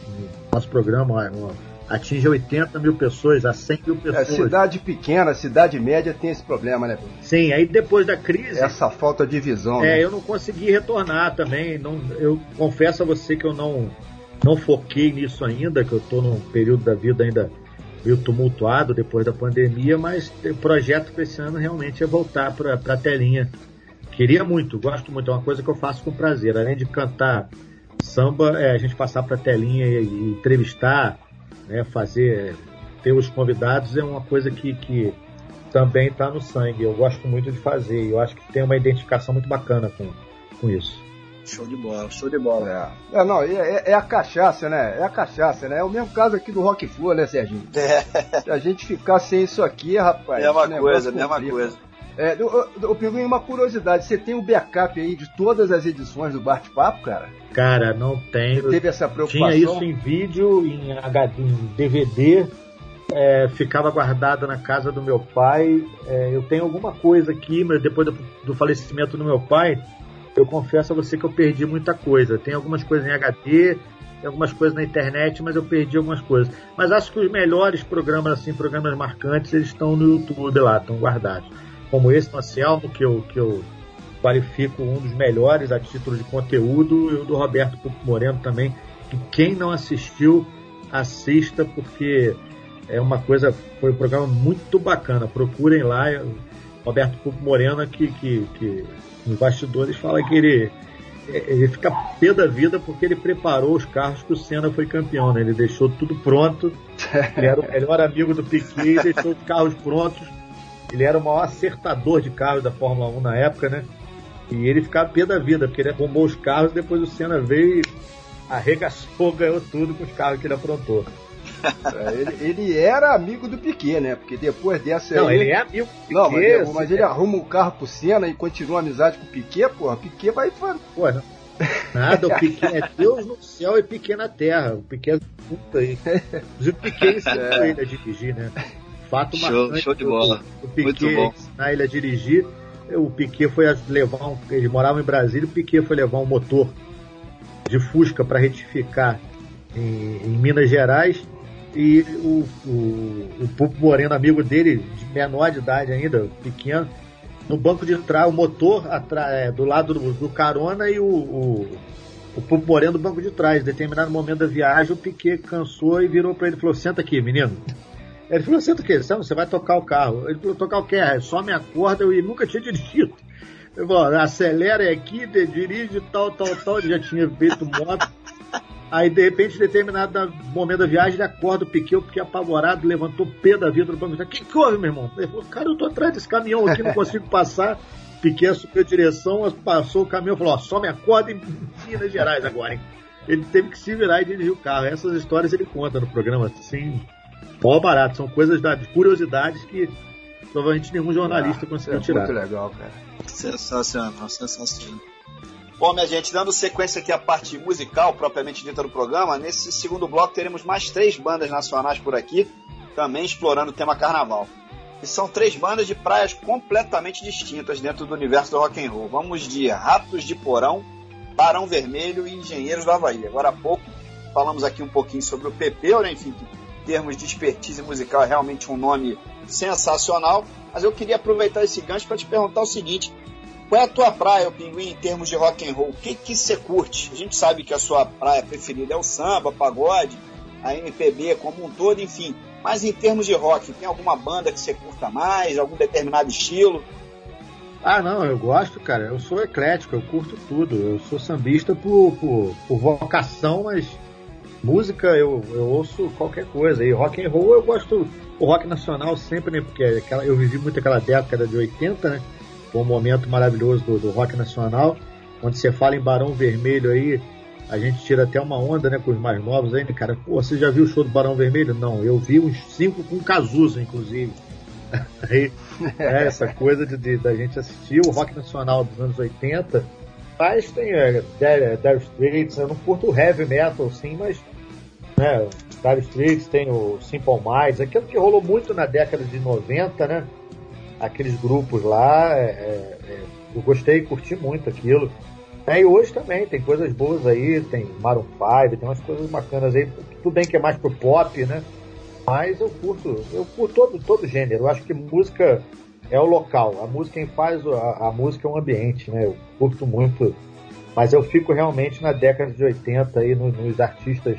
nosso programa. Uma, atinge 80 mil pessoas, a 100 mil pessoas. É, cidade pequena, cidade média tem esse problema, né? Sim, aí depois da crise. Essa falta de visão. É, né? eu não consegui retornar também. Não, eu confesso a você que eu não, não foquei nisso ainda, que eu estou num período da vida ainda meio tumultuado depois da pandemia, mas o projeto para esse ano realmente é voltar para a telinha. Queria muito, gosto muito, é uma coisa que eu faço com prazer. Além de cantar samba, é a gente passar para a telinha e, e entrevistar né, fazer, ter os convidados é uma coisa que, que também está no sangue. Eu gosto muito de fazer e eu acho que tem uma identificação muito bacana com, com isso. Show de bola, show de bola. É, é não, é, é, a cachaça, né? É a cachaça, né? É o mesmo caso aqui do Rock Flu, né, Serginho? É. Se a gente ficar sem isso aqui, rapaz. Mesma coisa, mesma coisa. É, o, Pinguim, uma curiosidade, você tem o um backup aí de todas as edições do Bate-Papo, cara? Cara, não tenho. Você teve essa preocupação? Tinha isso em vídeo, em, HD, em DVD, é, ficava guardado na casa do meu pai. É, eu tenho alguma coisa aqui, mas depois do, do, falecimento do meu pai, eu confesso a você que eu perdi muita coisa. Tem algumas coisas em HD, tem algumas coisas na internet, mas eu perdi algumas coisas. Mas acho que os melhores programas, assim, programas marcantes, eles estão no YouTube lá, estão guardados como esse no Anselmo, que eu, que eu qualifico um dos melhores a título de conteúdo, e o do Roberto Pupo Moreno também, que quem não assistiu, assista, porque é uma coisa, foi um programa muito bacana. Procurem lá, Roberto Pupo Moreno, que, que, que nos bastidores fala que ele, ele fica pé da vida porque ele preparou os carros que o Senna foi campeão, né? Ele deixou tudo pronto, ele era o melhor amigo do Piquet, deixou os carros prontos ele era o maior acertador de carros da Fórmula 1 na época, né? E ele ficava pé da vida, porque ele arrumou os carros, depois o Senna veio e arregaçou, ganhou tudo com os carros que ele aprontou. É, ele, ele, era amigo do Piquet, né? Porque depois dessa Não, aí... ele é amigo do Piquet. Não, mas, mas ele arruma o um carro pro Senna e continua a amizade com o Piquet, porra. Piquet vai... Pô, não. Nada, o Piquet é Deus no céu e Piquet na terra. O Piquet é puta aí. O Piquet ensinou é. ele a dirigir, né? fato show. Show de bola. O, Piquet Muito bom. na ilha dirigir. O Piquet foi levar um. Ele morava em Brasília, o Piquet foi levar um motor de Fusca para retificar em, em, Minas Gerais. E o, o, o Pupo Moreno, amigo dele, de menor de idade ainda, pequeno, no banco de trás, o motor é, do lado do, do, carona e o, o, o Pupo Moreno do banco de trás. Em determinado momento da viagem, o Piquet cansou e virou para ele e falou: Senta aqui, menino. Ele falou, senta aqui, você vai tocar o carro. Ele falou, tocar o quê? É, só me acorda, eu nunca tinha dirigido. Eu falei, acelera aqui, dirige, tal, tal, tal. Ele já tinha feito moto. Aí, de repente, em determinado momento da viagem, ele acorda o Piquet, Piquet apavorado, levantou o pé da vida do banco. O que, houve, meu irmão? Ele falou, cara, eu tô atrás desse caminhão aqui, não consigo passar. Piquet subiu a direção, passou o caminhão, falou, ó, só me acorda em Minas Gerais agora, hein? Ele teve que se virar e dirigir o carro. Essas histórias ele conta no programa, assim, pó barato. São coisas da, curiosidades que provavelmente nenhum jornalista ah, conseguiu é tirar. Muito legal, cara. Sensacional, sensacional. Bom, minha gente, dando sequência aqui à parte musical propriamente dita do programa, nesse segundo bloco teremos mais três bandas nacionais por aqui, também explorando o tema carnaval. E são três bandas de praias completamente distintas dentro do universo do rock and roll. Vamos de Ratos de Porão, Barão Vermelho e Engenheiros do Havaí. Agora há pouco falamos aqui um pouquinho sobre o Pepeu, né? enfim, termos de expertise musical, é realmente um nome sensacional. Mas eu queria aproveitar esse gancho para te perguntar o seguinte: qual é a tua praia, o Pinguim, em termos de rock and roll? O que que você curte? A gente sabe que a sua praia preferida é o samba, pagode, a MPB como um todo, enfim. Mas em termos de rock, tem alguma banda que você curta mais, algum determinado estilo? Ah, não, eu gosto, cara. Eu sou eclético, eu curto tudo. Eu sou sambista por, por, por vocação, mas música eu, eu ouço qualquer coisa. E rock and roll eu gosto o rock nacional sempre, né? Porque aquela, eu vivi muito aquela década de 80, né? Foi um momento maravilhoso do, do rock nacional. Quando você fala em Barão Vermelho aí, a gente tira até uma onda, né, com os mais novos ainda, cara. Pô, você já viu o show do Barão Vermelho? Não, eu vi uns cinco com Cazuza, inclusive. Aí, é essa coisa de, de, da gente assistir o rock nacional dos anos 80. Mas tem é, Dire Straits, eu não curto o heavy metal, sim, mas né, Dire Straits tem o Simple Minds, aquilo que rolou muito na década de 90, né? Aqueles grupos lá, é, é, é eu gostei, curti muito aquilo. É, e hoje também tem coisas boas aí, tem Maroon 5, tem umas coisas bacanas aí. Tudo bem que é mais pro pop, né? Mas eu curto, eu curto todo, todo gênero. Eu acho que música é o local. A música quem faz a, a música é um ambiente, né? Eu curto muito. Mas eu fico realmente na década de 80 aí, nos, nos artistas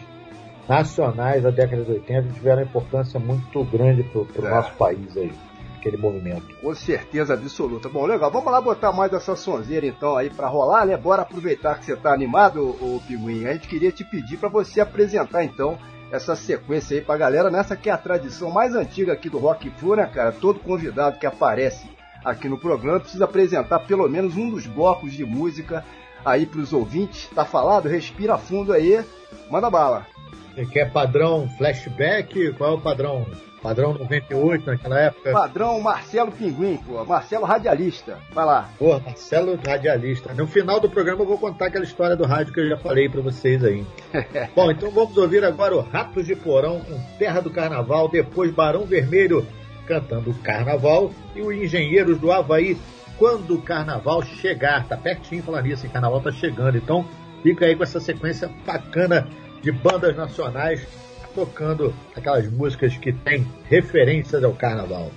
nacionais da década de 80 tiveram importância muito grande pro, pro é. nosso país aí aquele movimento. Com certeza absoluta. Bom, legal. Vamos lá botar mais essa sonzeira então aí para rolar, né? Bora aproveitar que você tá animado, o Pinguim. A gente queria te pedir para você apresentar então essa sequência aí pra galera, nessa que é a tradição mais antiga aqui do Rock Flu, né, cara? Todo convidado que aparece aqui no programa precisa apresentar pelo menos um dos blocos de música aí pros ouvintes. Tá falado? Respira fundo aí, manda bala. Você quer padrão flashback? Qual é o padrão? Padrão 98 naquela época? Padrão Marcelo Pinguim, pô. Marcelo Radialista. Vai lá. Pô, Marcelo Radialista. No final do programa eu vou contar aquela história do rádio que eu já falei para vocês aí. Bom, então vamos ouvir agora o Ratos de Porão com Terra do Carnaval, depois Barão Vermelho cantando Carnaval e o Engenheiros do Havaí quando o Carnaval chegar. Tá pertinho falar nisso, o Carnaval tá chegando. Então fica aí com essa sequência bacana de bandas nacionais tocando aquelas músicas que têm referências ao carnaval.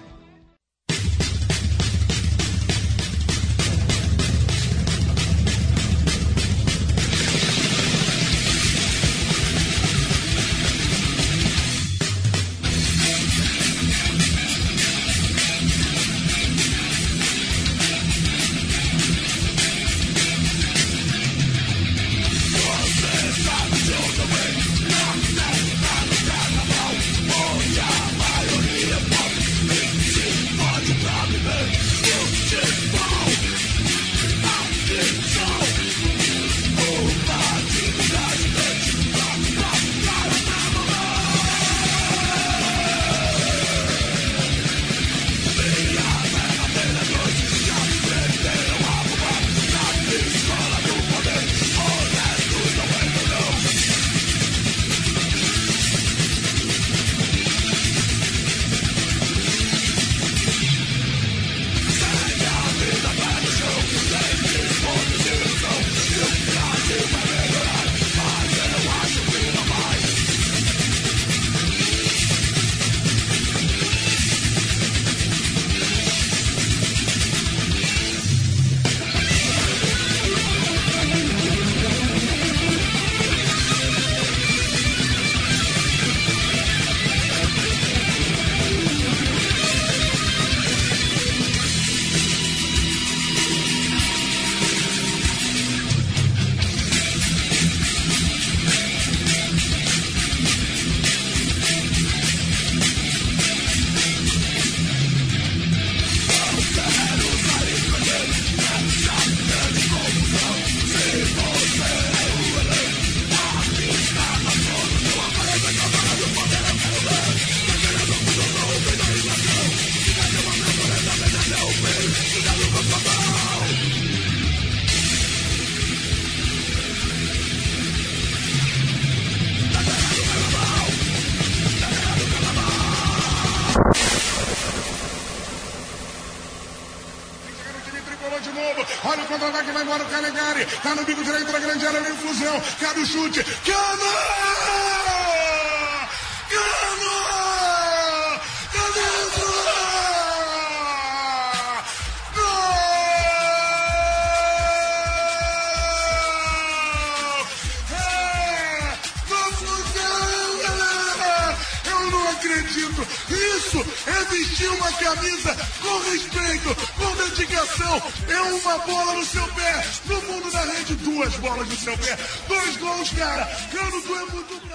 Tamandiara na infusão. Cabe o chute. Cana! duas bolas no seu pé, dois gols, cara. Cano, tu é muito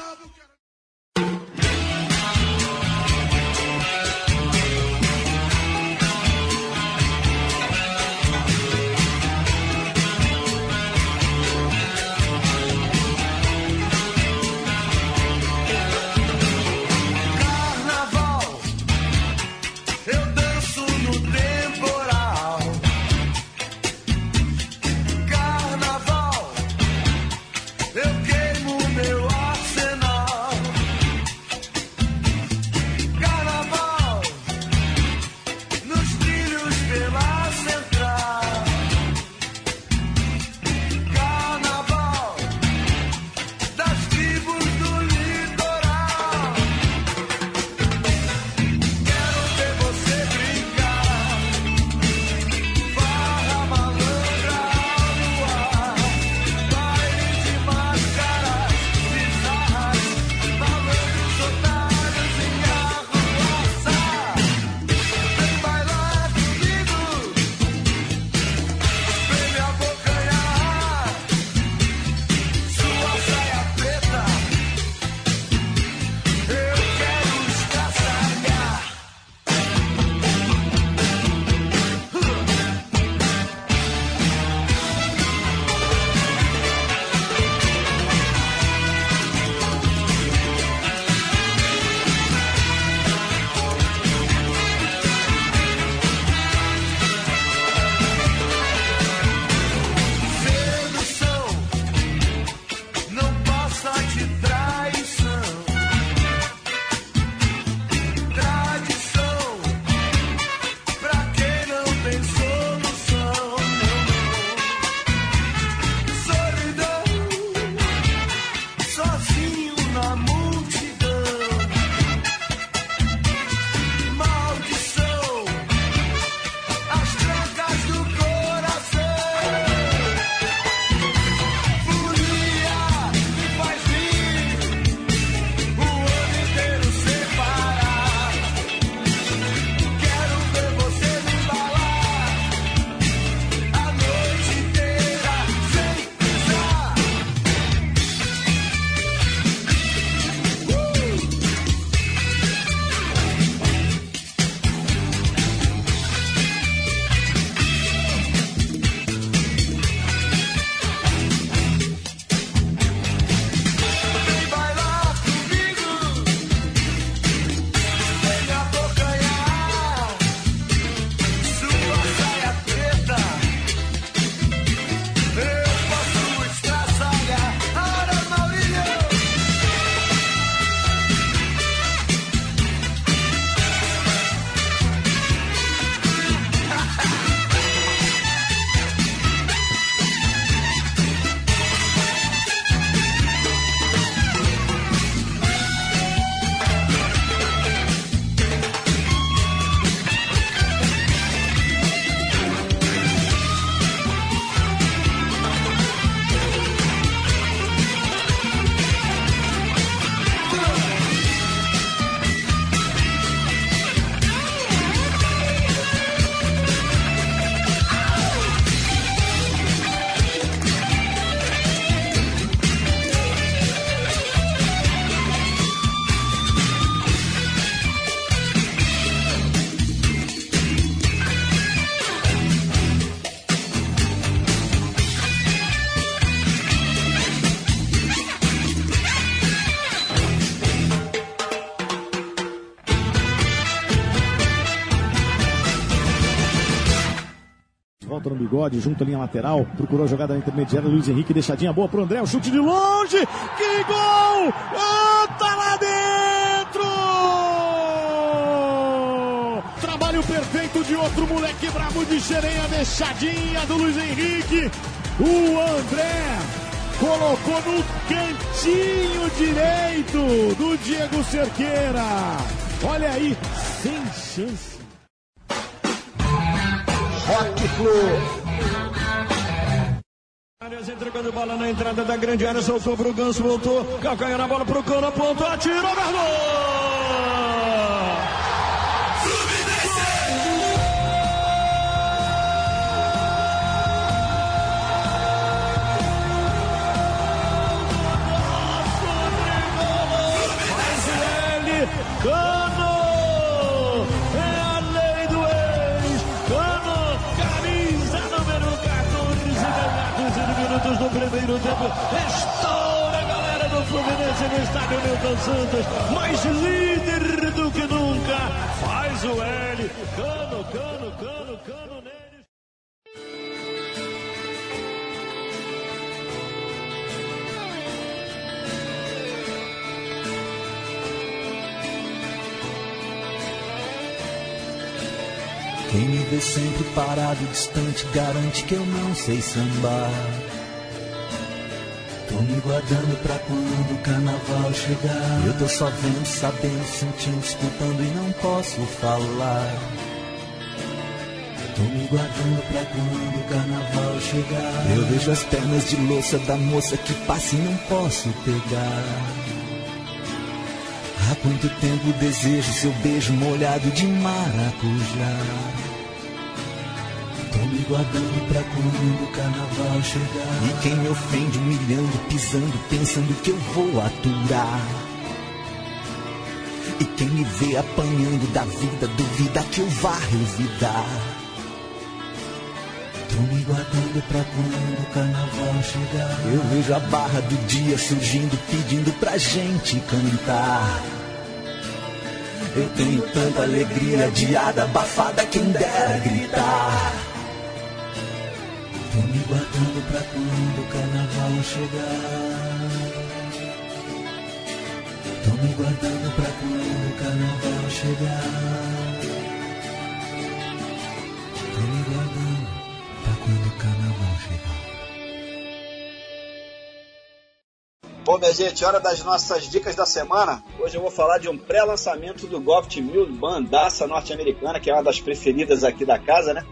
bigode, junto à linha lateral, procurou a jogada intermediária, Luiz Henrique, deixadinha boa pro André, o chute de longe, que gol! Ah, tá lá dentro! Trabalho perfeito de outro moleque bravo de Xerém, a deixadinha do Luiz Henrique, o André colocou no cantinho direito do Diego Cerqueira. Olha aí, sem chance. Rock Flu. Arias entregando bola na entrada da grande área, soltou pro Ganso, voltou, calcanhar na bola pro Cano, apontou, atirou, guardou! Primeiro tempo. Estoura a galera do Fluminense no estádio Milton Santos. Mais líder do que nunca. Faz o L. Cano, cano, cano, cano neles. Quem me vê sempre parado, distante, garante que eu não sei sambar. Tô me guardando pra quando o carnaval chegar. Eu tô só vendo, sabendo, sentindo, escutando e não posso falar. Tô me guardando pra quando o carnaval chegar. Eu vejo as pernas de louça da moça que passa e não posso pegar. Há quanto tempo desejo seu beijo molhado de maracujá. Tô me guardando pra quando o carnaval chegar. E quem me ofende, humilhando, pisando, pensando que eu vou aturar. E quem me vê apanhando da vida, duvida que eu vá revidar. Tô me guardando pra quando o carnaval chegar. Eu vejo a barra do dia surgindo, pedindo pra gente cantar. Eu tenho tanta alegria, adiada, abafada, quem dera gritar. Tô me guardando pra quando o carnaval chegar. Tô me guardando pra quando o carnaval chegar. Tô me guardando pra quando o carnaval chegar. Bom, minha gente, hora das nossas dicas da semana. Hoje eu vou falar de um pré-lançamento do Goft Mule, bandaça norte-americana, que é uma das preferidas aqui da casa, né?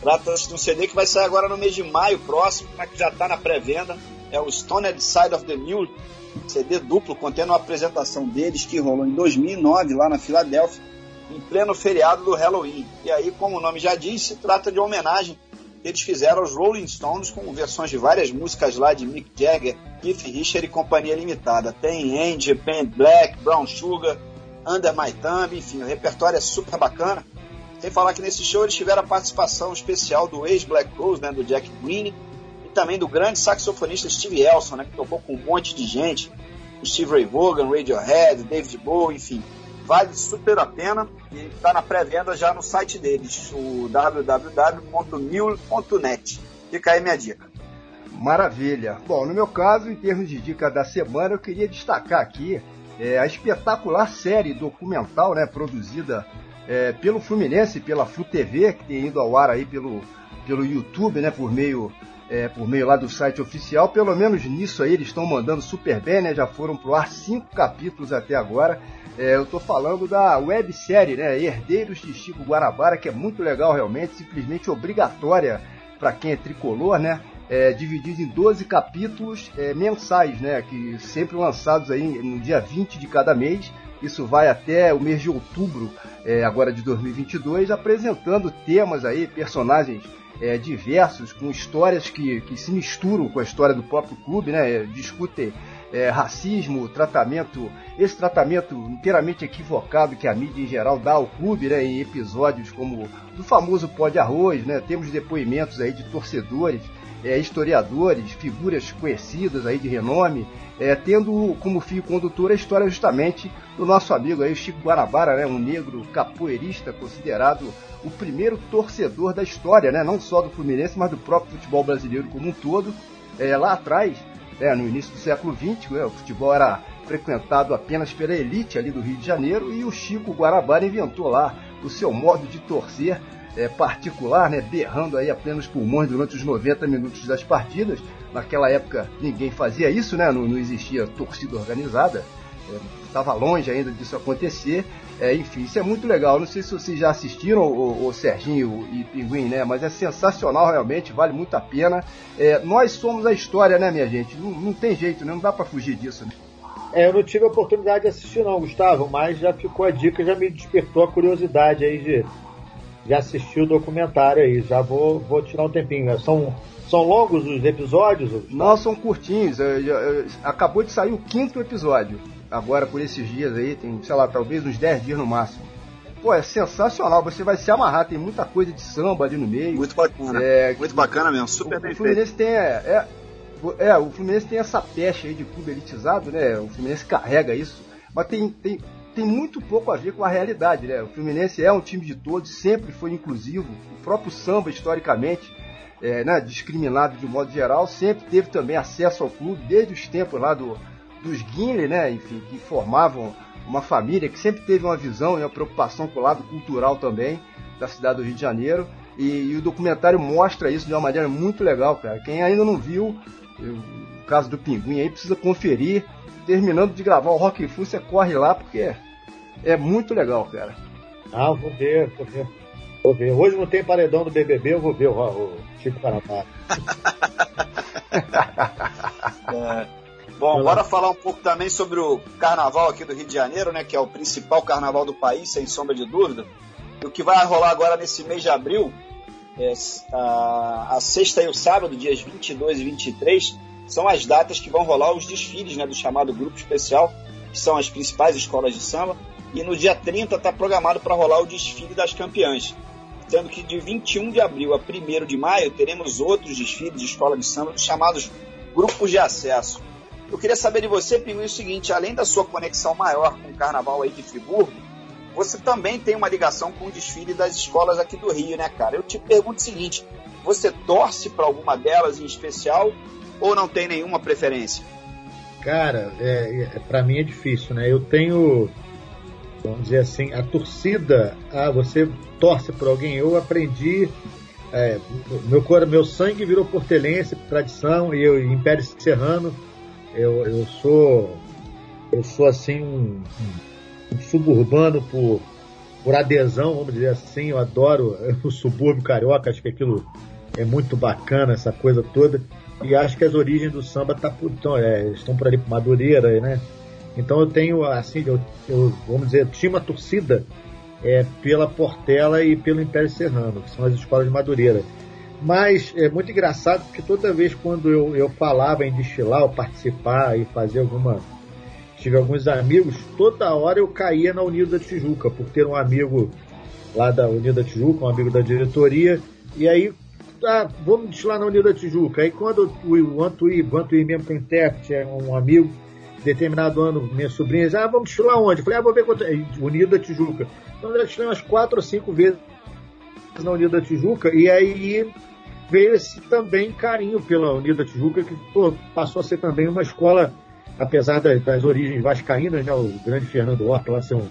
Trata-se de um CD que vai sair agora no mês de maio próximo, mas que já está na pré-venda. É o Stoned Side of the Mule, CD duplo, contendo uma apresentação deles que rolou em 2009 lá na Filadélfia, em pleno feriado do Halloween. E aí, como o nome já diz, se trata de uma homenagem que eles fizeram aos Rolling Stones com versões de várias músicas lá de Mick Jagger, Keith Richard e Companhia Limitada. Tem Angie, Paint Black, Brown Sugar, Under My Thumb, enfim, o repertório é super bacana. Sem falar que nesse show eles tiveram a participação especial do ex-Black Rose, né, do Jack Green, e também do grande saxofonista Steve Elson, né, que tocou com um monte de gente, o Steve Ray Vaughan, Radiohead, David Bowie, enfim. Vale super a pena e está na pré-venda já no site deles, o www.mule.net. Fica aí minha dica. Maravilha. Bom, no meu caso, em termos de dica da semana, eu queria destacar aqui é, a espetacular série documental, né, produzida é, pelo Fluminense, pela Flu TV, que tem ido ao ar aí pelo, pelo YouTube, né, por meio é, por meio lá do site oficial. Pelo menos nisso aí eles estão mandando super bem, né? Já foram pro ar cinco capítulos até agora. É, eu tô falando da websérie, né? Herdeiros de Chico Guarabara, que é muito legal realmente, simplesmente obrigatória para quem é tricolor, né? É, dividido em 12 capítulos é, mensais, né? Que sempre lançados aí no dia 20 de cada mês. Isso vai até o mês de outubro, é, agora de 2022, apresentando temas aí, personagens é, diversos, com histórias que, que se misturam com a história do próprio clube, né? Discutem é, racismo, tratamento, esse tratamento inteiramente equivocado que a mídia em geral dá ao clube, né? Em episódios como do famoso pó de arroz, né? Temos depoimentos aí de torcedores é, historiadores, figuras conhecidas aí de renome, é, tendo como fio condutor a história justamente do nosso amigo aí, Chico Guarabara, né, um negro capoeirista considerado o primeiro torcedor da história, né, não só do Fluminense, mas do próprio futebol brasileiro como um todo. É, lá atrás, é, no início do século XX, né, o futebol era frequentado apenas pela elite ali do Rio de Janeiro e o Chico Guarabara inventou lá o seu modo de torcer é, particular, né, berrando aí a plenos pulmões durante os 90 minutos das partidas. Naquela época ninguém fazia isso, né, não, não existia torcida organizada, estava é, longe ainda disso acontecer. É, enfim, isso é muito legal. Não sei se vocês já assistiram o, o Serginho e Pinguim, né? Mas é sensacional realmente, vale muito a pena. É, nós somos a história, né, minha gente? Não, não tem jeito, né? não dá para fugir disso. Né? É, eu não tive a oportunidade de assistir não, Gustavo, mas já ficou a dica, já me despertou a curiosidade aí de, de assistir o documentário aí. Já vou, vou tirar um tempinho. São, são longos os episódios? Gustavo? Não, são curtinhos. Eu, eu, eu, acabou de sair o quinto episódio. Agora por esses dias aí, tem, sei lá, talvez uns 10 dias no máximo. Pô, é sensacional, você vai se amarrar, tem muita coisa de samba ali no meio. Muito bacana. É, muito bacana mesmo, super o, bem o Fluminense feito. tem é, é, é, o Fluminense tem essa pecha aí de clube elitizado, né? O Fluminense carrega isso, mas tem, tem, tem muito pouco a ver com a realidade, né? O Fluminense é um time de todos, sempre foi inclusivo. O próprio samba, historicamente, é, né, discriminado de um modo geral, sempre teve também acesso ao clube, desde os tempos lá do, dos Guinle, né? Enfim, que formavam uma família que sempre teve uma visão e uma preocupação com o lado cultural também da cidade do Rio de Janeiro. E, e o documentário mostra isso de uma maneira muito legal, cara. Quem ainda não viu, o caso do Pinguim aí, precisa conferir. Terminando de gravar o Rock Fu, você corre lá porque é, muito legal, cara. Ah, vou ver, vou ver. Vou ver. Hoje não tem paredão do BBB, eu vou ver o, o Chico Paraná. é. Bom, bora falar um pouco também sobre o carnaval aqui do Rio de Janeiro, né? Que é o principal carnaval do país, sem sombra de dúvida. E o que vai rolar agora nesse mês de abril, é, a, a sexta e o sábado, dias 22 e 23, são as datas que vão rolar os desfiles né, do chamado Grupo Especial, que são as principais escolas de samba. E no dia 30 está programado para rolar o desfile das campeãs. Sendo que de 21 de abril a 1 de maio teremos outros desfiles de escola de samba chamados grupos de acesso. Eu queria saber de você, Pinguim, o seguinte: além da sua conexão maior com o carnaval aí de Friburgo, você também tem uma ligação com o desfile das escolas aqui do Rio, né, cara? Eu te pergunto o seguinte: você torce para alguma delas em especial ou não tem nenhuma preferência? Cara, é, é para mim é difícil, né? Eu tenho, vamos dizer assim, a torcida. Ah, você torce por alguém. Eu aprendi. É, meu, meu sangue virou portelense, tradição, e eu, Império Serrano eu, eu sou eu sou assim um, um, suburbano por, por adesão, vamos dizer assim. Eu adoro o subúrbio carioca, acho que aquilo é muito bacana, essa coisa toda. E acho que as origens do samba tá por, então, é, estão por ali por Madureira, né? Então eu tenho, assim, eu, eu, vamos dizer, tinha uma torcida é, pela Portela e pelo Império Serrano, que são as escolas de Madureira. Mas é muito engraçado porque toda vez quando eu, eu falava em destilar, ou participar e fazer alguma. Tive alguns amigos, toda hora eu caía na Unida da Tijuca, por ter um amigo lá da Unida da Tijuca, um amigo da diretoria, e aí, ah, vamos destilar na Unida da Tijuca. Aí quando o Antuí, o Antuí mesmo é intérprete, é um amigo, determinado ano, minhas sobrinhas, ah, vamos destilar onde? Eu falei, ah, vou ver quanto. É. Unida da Tijuca. Então já destilei umas quatro ou cinco vezes na Unida da Tijuca, e aí veio esse também carinho pela Unida Tijuca, que pô, passou a ser também uma escola, apesar das, das origens vascaínas, né, o grande Fernando Horta lá, ser um,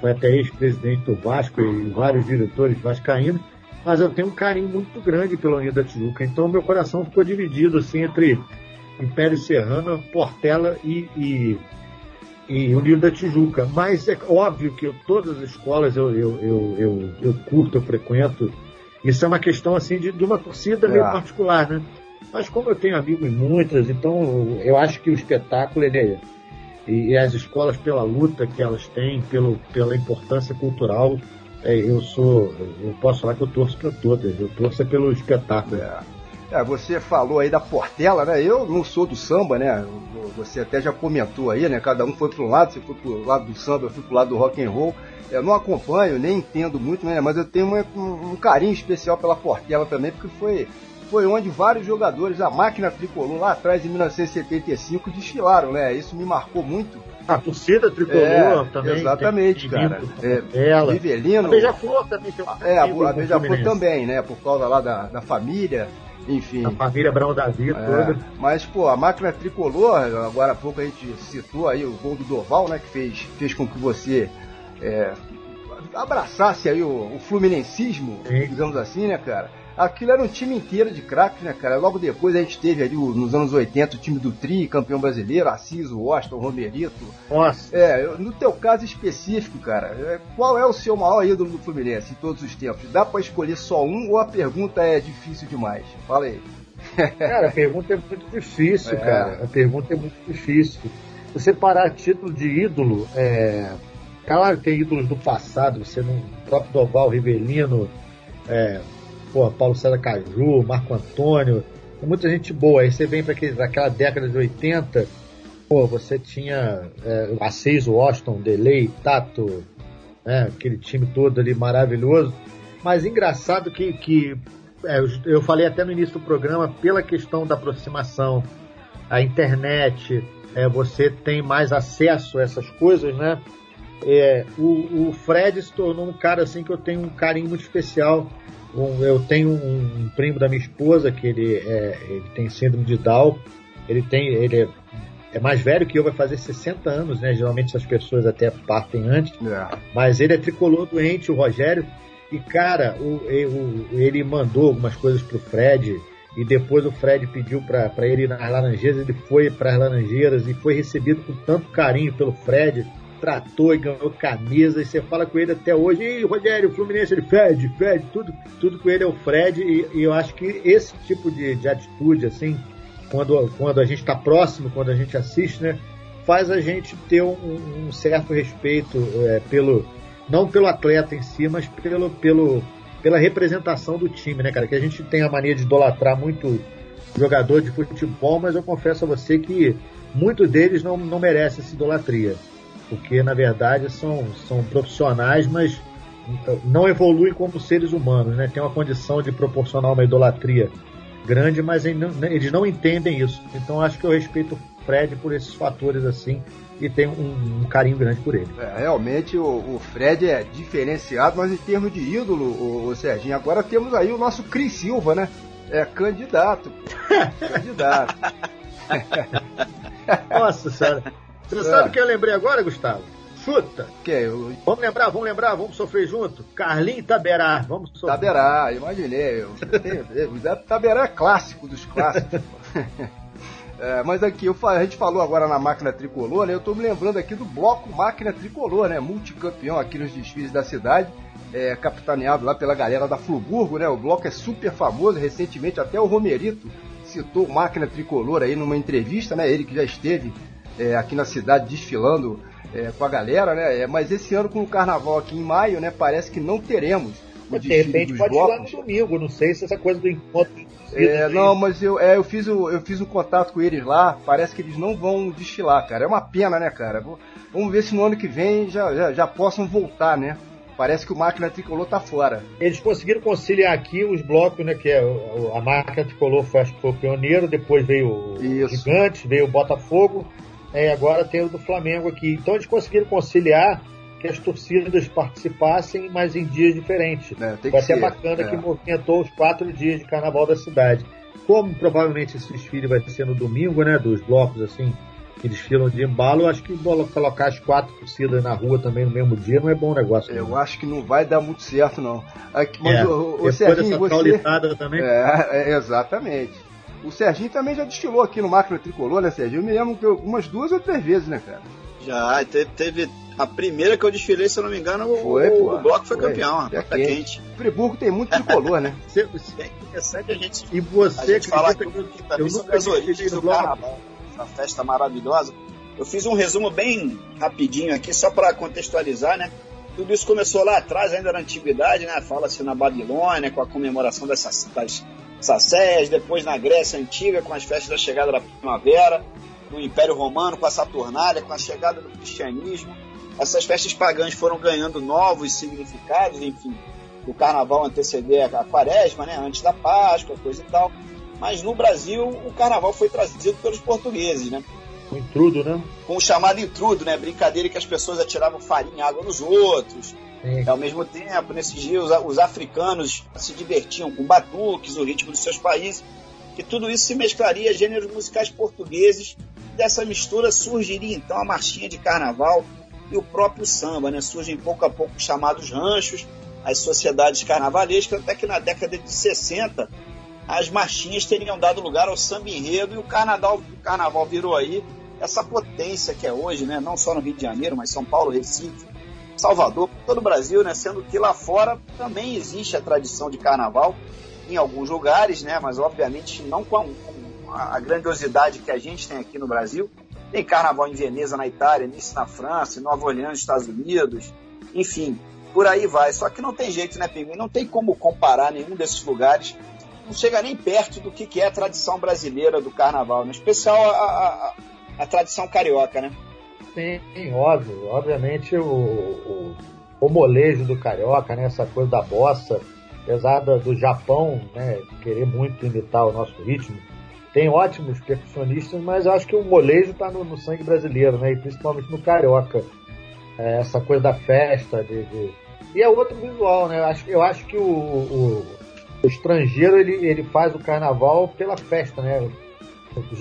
foi até ex-presidente do Vasco e vários diretores vascaínos, mas eu tenho um carinho muito grande pela Unida Tijuca, então meu coração ficou dividido assim entre Império Serrano, Portela e, e, e Unida Tijuca. Mas é óbvio que eu, todas as escolas eu, eu, eu, eu, eu curto, eu frequento, isso é uma questão assim de, de uma torcida é. meio particular, né? Mas como eu tenho amigos em muitas, então eu acho que o espetáculo ele é, e, e, as escolas pela luta que elas têm, pelo, pela importância cultural, eu sou, eu posso falar que eu torço para todas, eu torço pelo espetáculo. É. é. você falou aí da Portela, né? Eu não sou do samba, né? Você até já comentou aí, né? Cada um foi para um lado, você foi para o lado do samba, eu fui para o lado do rock and roll. Eu não acompanho, nem entendo muito, né, mas eu tenho um, um, carinho especial pela Portela também, porque foi foi onde vários jogadores da máquina tricolor lá atrás, em 1975, desfilaram, né? Isso me marcou muito. A torcida tricolor É, também. exatamente, cara. É, ela. Rivelino. A Beija-Flor também tem uma É, a, a Beija-Flor também, né? Por causa lá da, da família, enfim. A família Brão Davi É, toda. mas, pô, a máquina tricolor, agora há pouco a gente citou aí o gol do Doval, né? Que fez, fez com que você é, abraçasse aí o, o fluminensismo, Sim. digamos assim, né, cara? Aquilo era um time inteiro de craques, né, cara? Logo depois a gente teve ali, nos anos 80, o time do Tri, campeão brasileiro, Assis, o Washington, o Romerito. Nossa. É, no teu caso específico, cara, é, qual é o seu maior ídolo do Fluminense em todos os tempos? Dá pra escolher só um ou a pergunta é difícil demais? Fala aí. Cara, a pergunta é muito difícil, É. cara. A pergunta é muito difícil. Você parar título de ídolo, é... claro, tem ídolos do passado, você não. O próprio Doval, Rivelino, é... Paulo César Caju, Marco Antônio, muita gente boa. Aí você vem para aquela década de 80, pô, você tinha é, Assis, Washington, Delay, Tato, né, aquele time todo ali maravilhoso. Mas engraçado que, que é, eu- eu falei até no início do programa, pela questão da aproximação, a internet, é, você tem mais acesso a essas coisas, né? É, o, o Fred se tornou um cara assim que eu tenho um carinho muito especial. Um- eu tenho um, um primo da minha esposa que ele, é, ele tem síndrome de Down. Ele tem, ele é, é mais velho que eu, vai fazer 60 anos, né? Geralmente essas pessoas até partem antes. É. Mas ele é tricolor doente, o Rogério. E, cara, o, o- ele mandou algumas coisas pro Fred. E depois o Fred pediu pra ele ir nas Laranjeiras. Ele foi para as Laranjeiras e foi recebido com tanto carinho pelo Fred. Tratou e ganhou camisa. E você fala com ele até hoje. E Rogério, o Fluminense, ele Fred, Fred. Tudo, tudo com ele é o Fred. E, e eu acho que esse tipo de, de atitude, assim, quando, quando a gente está próximo, quando a gente assiste, né? Faz a gente ter um, um certo respeito é, pelo não pelo atleta em si, mas pelo, pelo, pela representação do time, né, cara? Que a gente tem a mania de idolatrar muito jogador de futebol, mas eu confesso a você que muitos deles não, não merecem essa idolatria. Porque, na verdade, são, são profissionais, mas não evoluem como seres humanos, né? Tem uma condição de proporcionar uma idolatria grande, mas eles não- eles não entendem isso. Então, acho que eu respeito o Fred por esses fatores assim e tenho um, um carinho grande por ele. É, realmente o, o Fred é diferenciado, mas em termos de ídolo, o, o Serginho, agora temos aí o nosso Cris Silva, né? É candidato. candidato. Nossa senhora. Você É. sabe o que eu lembrei agora, Gustavo? Chuta. Que é o Vamos lembrar, vamos lembrar, vamos sofrer junto. Carlinho Taberá, vamos sofrer. Taberá, imaginei. eu- Taberá é clássico dos clássicos. É, mas aqui, eu a gente falou agora na máquina tricolor, né? Eu tô me lembrando aqui do bloco máquina tricolor, né? Multicampeão aqui nos desfiles da cidade, é, capitaneado lá pela galera da Fluburgo, né? O bloco é super famoso, recentemente até o Romerito citou máquina tricolor aí numa entrevista, né? Ele que já esteve é, aqui na cidade desfilando é, com a galera, né? É, mas esse ano com o carnaval aqui em maio, né? Parece que não teremos o De desfile repente pode ir lá no blocos. domingo, não sei se essa coisa do encontro. É, não, mas eu, é, eu fiz o eu fiz o contato com eles lá. Parece que eles não vão desfilar, cara. É uma pena, né, cara? Vamos ver se no ano que vem já, já, já possam voltar, né? Parece que o máquina tricolor tá fora. Eles conseguiram conciliar aqui os blocos, né? Que é a marca tricolor foi, acho que foi o pioneiro, depois veio o Isso. Gigante, veio o Botafogo, é, agora tem o do Flamengo aqui. Então eles conseguiram conciliar que as torcidas participassem, mas em dias diferentes. né? Tem que até ser. bacana é. que movimentou os quatro dias de carnaval da cidade. Como provavelmente esse desfile vai ser no domingo, né? Dos blocos assim, que desfilam de embalo, eu acho que colocar as quatro torcidas na rua também no mesmo dia não é bom negócio. Eu não. acho que não vai dar muito certo, não. Aqui, mas É, o, o Serginho, você. também. É, é, exatamente. O Serginho também já desfilou aqui no máquina tricolor, né, Serginho? Eu me lembro que eu- umas duas ou três vezes, né, cara? Já, teve, teve a primeira que eu desfilei, se eu não me engano, o, Foi, o, pô. o bloco foi, Foi. campeão. É Tá quente. quente. Friburgo tem muito tricolor, né? Você- você- É interessante a gente, e a você gente falar que que eu também nunca sobre as desfilei origens no do bloco? carnaval, essa festa maravilhosa. Eu fiz um resumo bem rapidinho aqui, só para contextualizar, né? Tudo isso começou lá atrás, ainda na antiguidade, né? Fala-se na Babilônia, com a comemoração das, sac- das sacés, depois na Grécia Antiga, com as festas da chegada da primavera, no Império Romano, com a Saturnália, com a chegada do cristianismo. Essas festas pagãs foram ganhando novos significados, enfim. do carnaval anteceder a quaresma, né? Antes da Páscoa, coisa e tal. Mas no Brasil, o carnaval foi trazido pelos portugueses, né? O intrudo, né? Com o chamado intrudo, né? Brincadeira que as pessoas atiravam farinha e água nos outros. Sim. E, ao mesmo tempo, nesses dias, os, os africanos se divertiam com batuques, no ritmo dos seus países. Que tudo isso se mesclaria a gêneros musicais portugueses. Dessa mistura surgiria então a marchinha de carnaval e o próprio samba, né? Surgem pouco a pouco os chamados ranchos, as sociedades carnavalescas, até que na década de 60 as marchinhas teriam dado lugar ao samba enredo e o carnaval, o carnaval virou aí essa potência que é hoje, né? Não só no Rio de Janeiro, mas São Paulo, Recife, Salvador, todo o Brasil, né? Sendo que lá fora também existe a tradição de carnaval em alguns lugares, né? Mas obviamente não com a, grandiosidade que a gente tem aqui no Brasil. Tem carnaval em Veneza, na Itália, Nice na França, em Nova Orleans, nos Estados Unidos, enfim, por aí vai. Só que não tem jeito, né, Pinguim? Não tem como comparar nenhum desses lugares. Não chega nem perto do que, que é a tradição brasileira do carnaval, né? Em especial a, a, a, tradição carioca, né? Sim, óbvio. Obviamente o, o, o molejo do carioca, né? Essa coisa da bossa, apesar do Japão, né? Querer muito imitar o nosso ritmo. Tem ótimos percussionistas, mas acho que o molejo está no, no sangue brasileiro, né? E principalmente no carioca. É, essa coisa da festa, de, de- E é outro visual, né? Eu acho, eu acho que o, o, o estrangeiro, ele, ele faz o carnaval pela festa, né?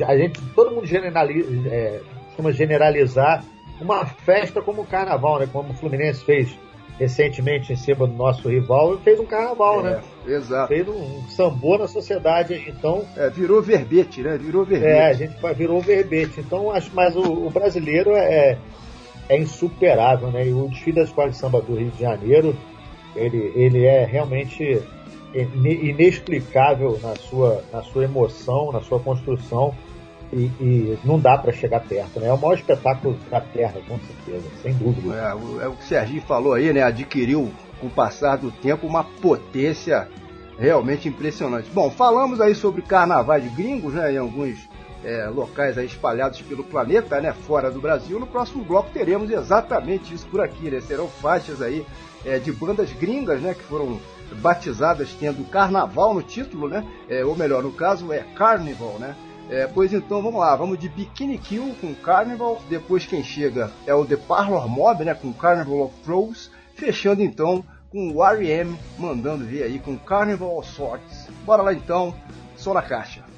A gente, todo mundo generaliza, é, costuma generalizar uma festa como o carnaval, né? Como o Fluminense fez recentemente em cima do nosso rival, fez um carnaval, né? É, exato. Fez um, um sambô na sociedade. Então, É, virou verbete, né? Virou verbete. é, a gente virou verbete. Então, acho, mas o, o brasileiro é, é insuperável, né? E o desfile da Escola de Samba do Rio de Janeiro, ele, ele é realmente inexplicável na sua, na sua emoção, na sua construção. E, e não dá para chegar perto, né? É o maior espetáculo da Terra, com certeza, sem dúvida. É, o, é o que o Serginho falou aí, né? Adquiriu, com o passar do tempo, uma potência realmente impressionante. Bom, falamos aí sobre carnavais gringos, né? Em alguns é, locais espalhados pelo planeta, né? Fora do Brasil. No próximo bloco teremos exatamente isso por aqui, né? Serão faixas aí é, de bandas gringas, né? Que foram batizadas tendo carnaval no título, né? É, ou melhor, no caso é Carnival, né? É, pois então vamos lá, vamos de Bikini Kill com Carnival, depois quem chega é o The Parlor Mob, né, com Carnival of Throws, fechando então com o R.E.M. mandando ver aí com Carnival of Sorts. Bora lá então, som na caixa.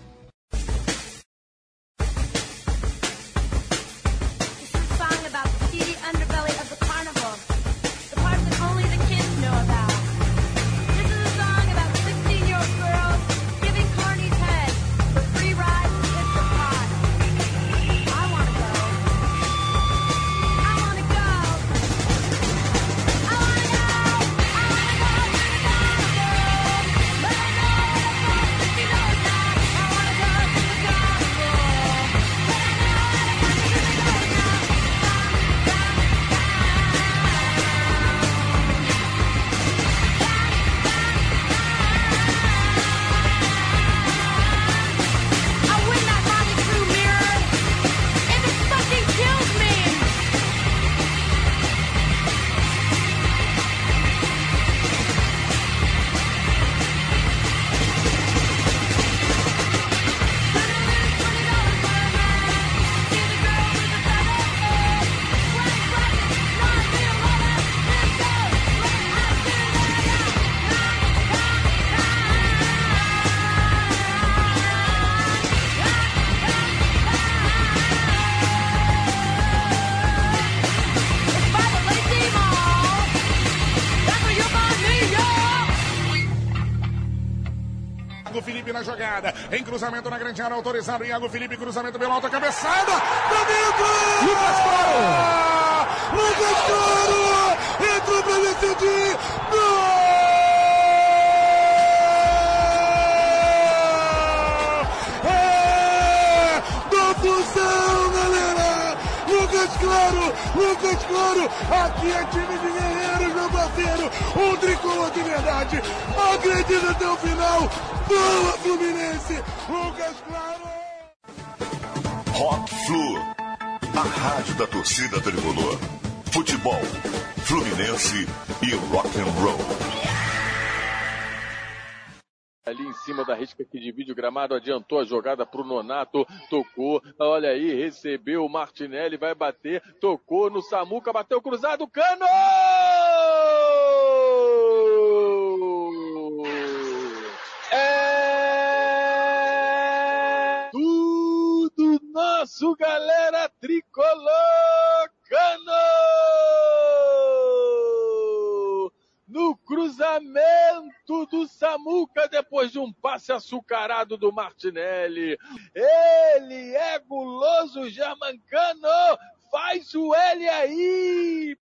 Jogada. Em cruzamento na grande área, autorizado. Iago Felipe, cruzamento pela alta cabeçada. Pra dentro! Lucas Claro! Lucas Claro! Entrou pra decidir! Gol! É! Do Fusão, galera! Lucas Claro! Lucas Claro! Aqui é time de guerreiros, meu parceiro! Um tricolor de verdade! Acredita até o final! Boa, Fluminense! Lucas Claro! Rock Flu, a rádio da torcida tricolor. Futebol, Fluminense e rock and roll. Ali em cima da risca que divide o gramado, adiantou a jogada para o Nonato, tocou, olha aí, recebeu o Martinelli, vai bater, tocou no Samuca, bateu cruzado, cano! É... Tudo nosso, galera tricolocano! No cruzamento do Samuca, depois de um passe açucarado do Martinelli. Ele é guloso, Germancano! Faz o L aí!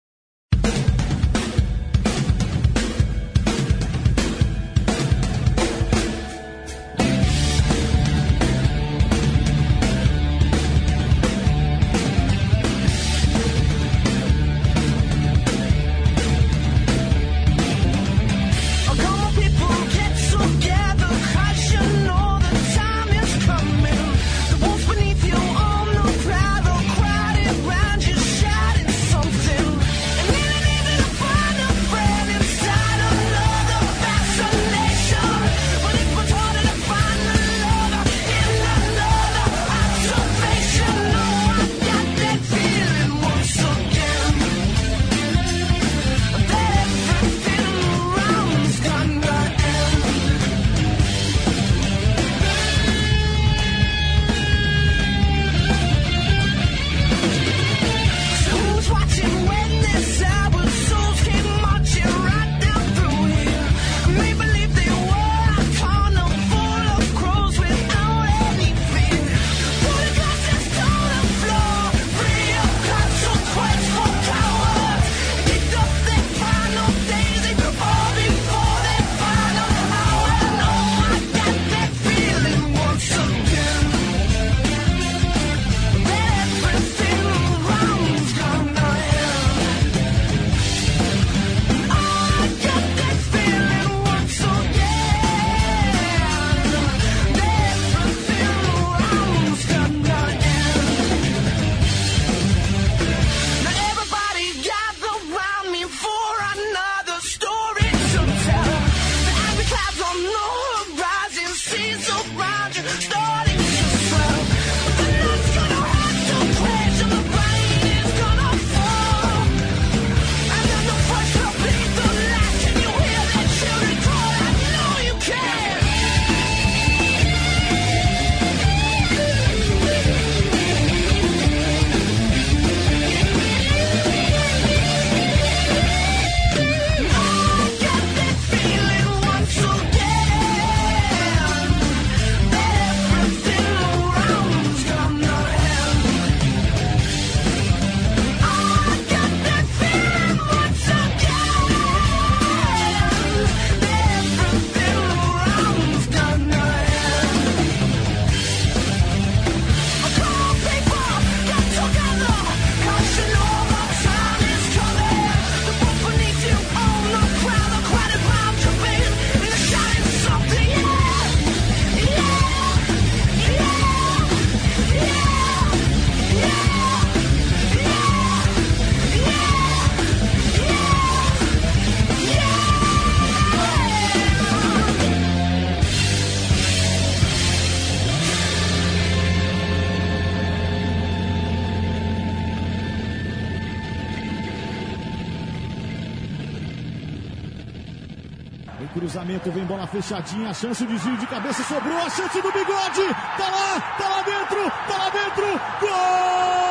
Vem bola fechadinha, a chance de giro de cabeça sobrou, a chance do bigode! Tá lá, tá lá dentro, tá lá dentro! Gol!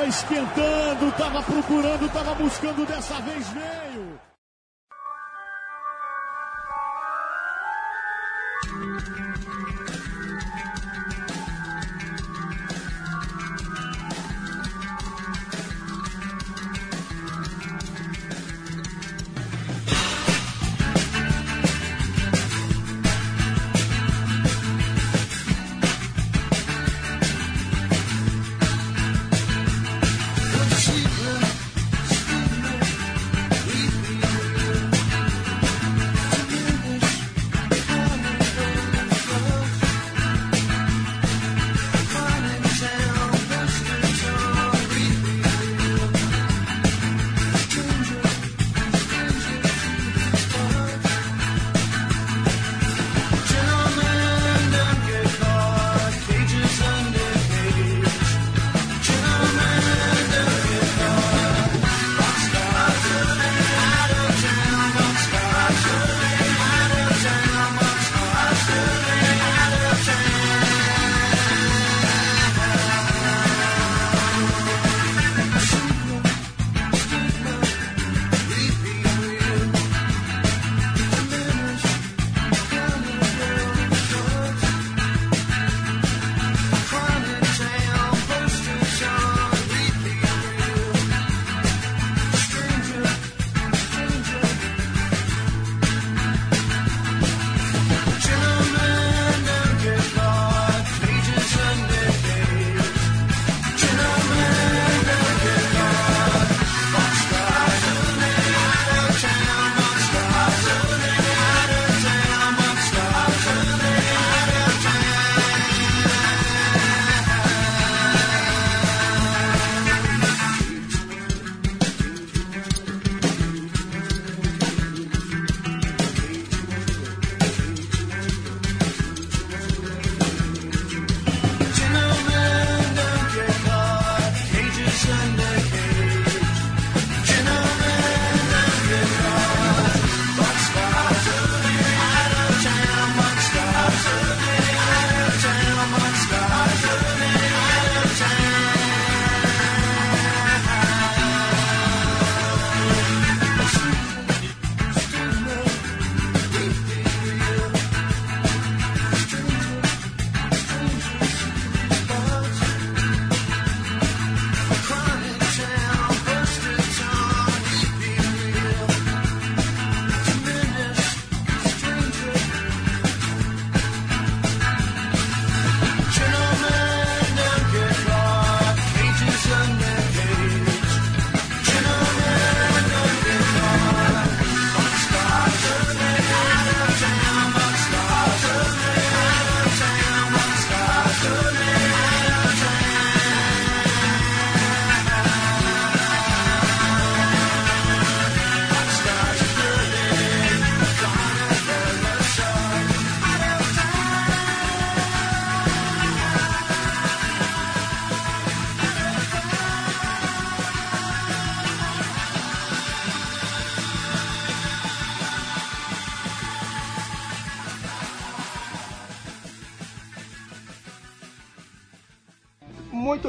É esquentando, tava procurando, tava buscando, dessa vez veio.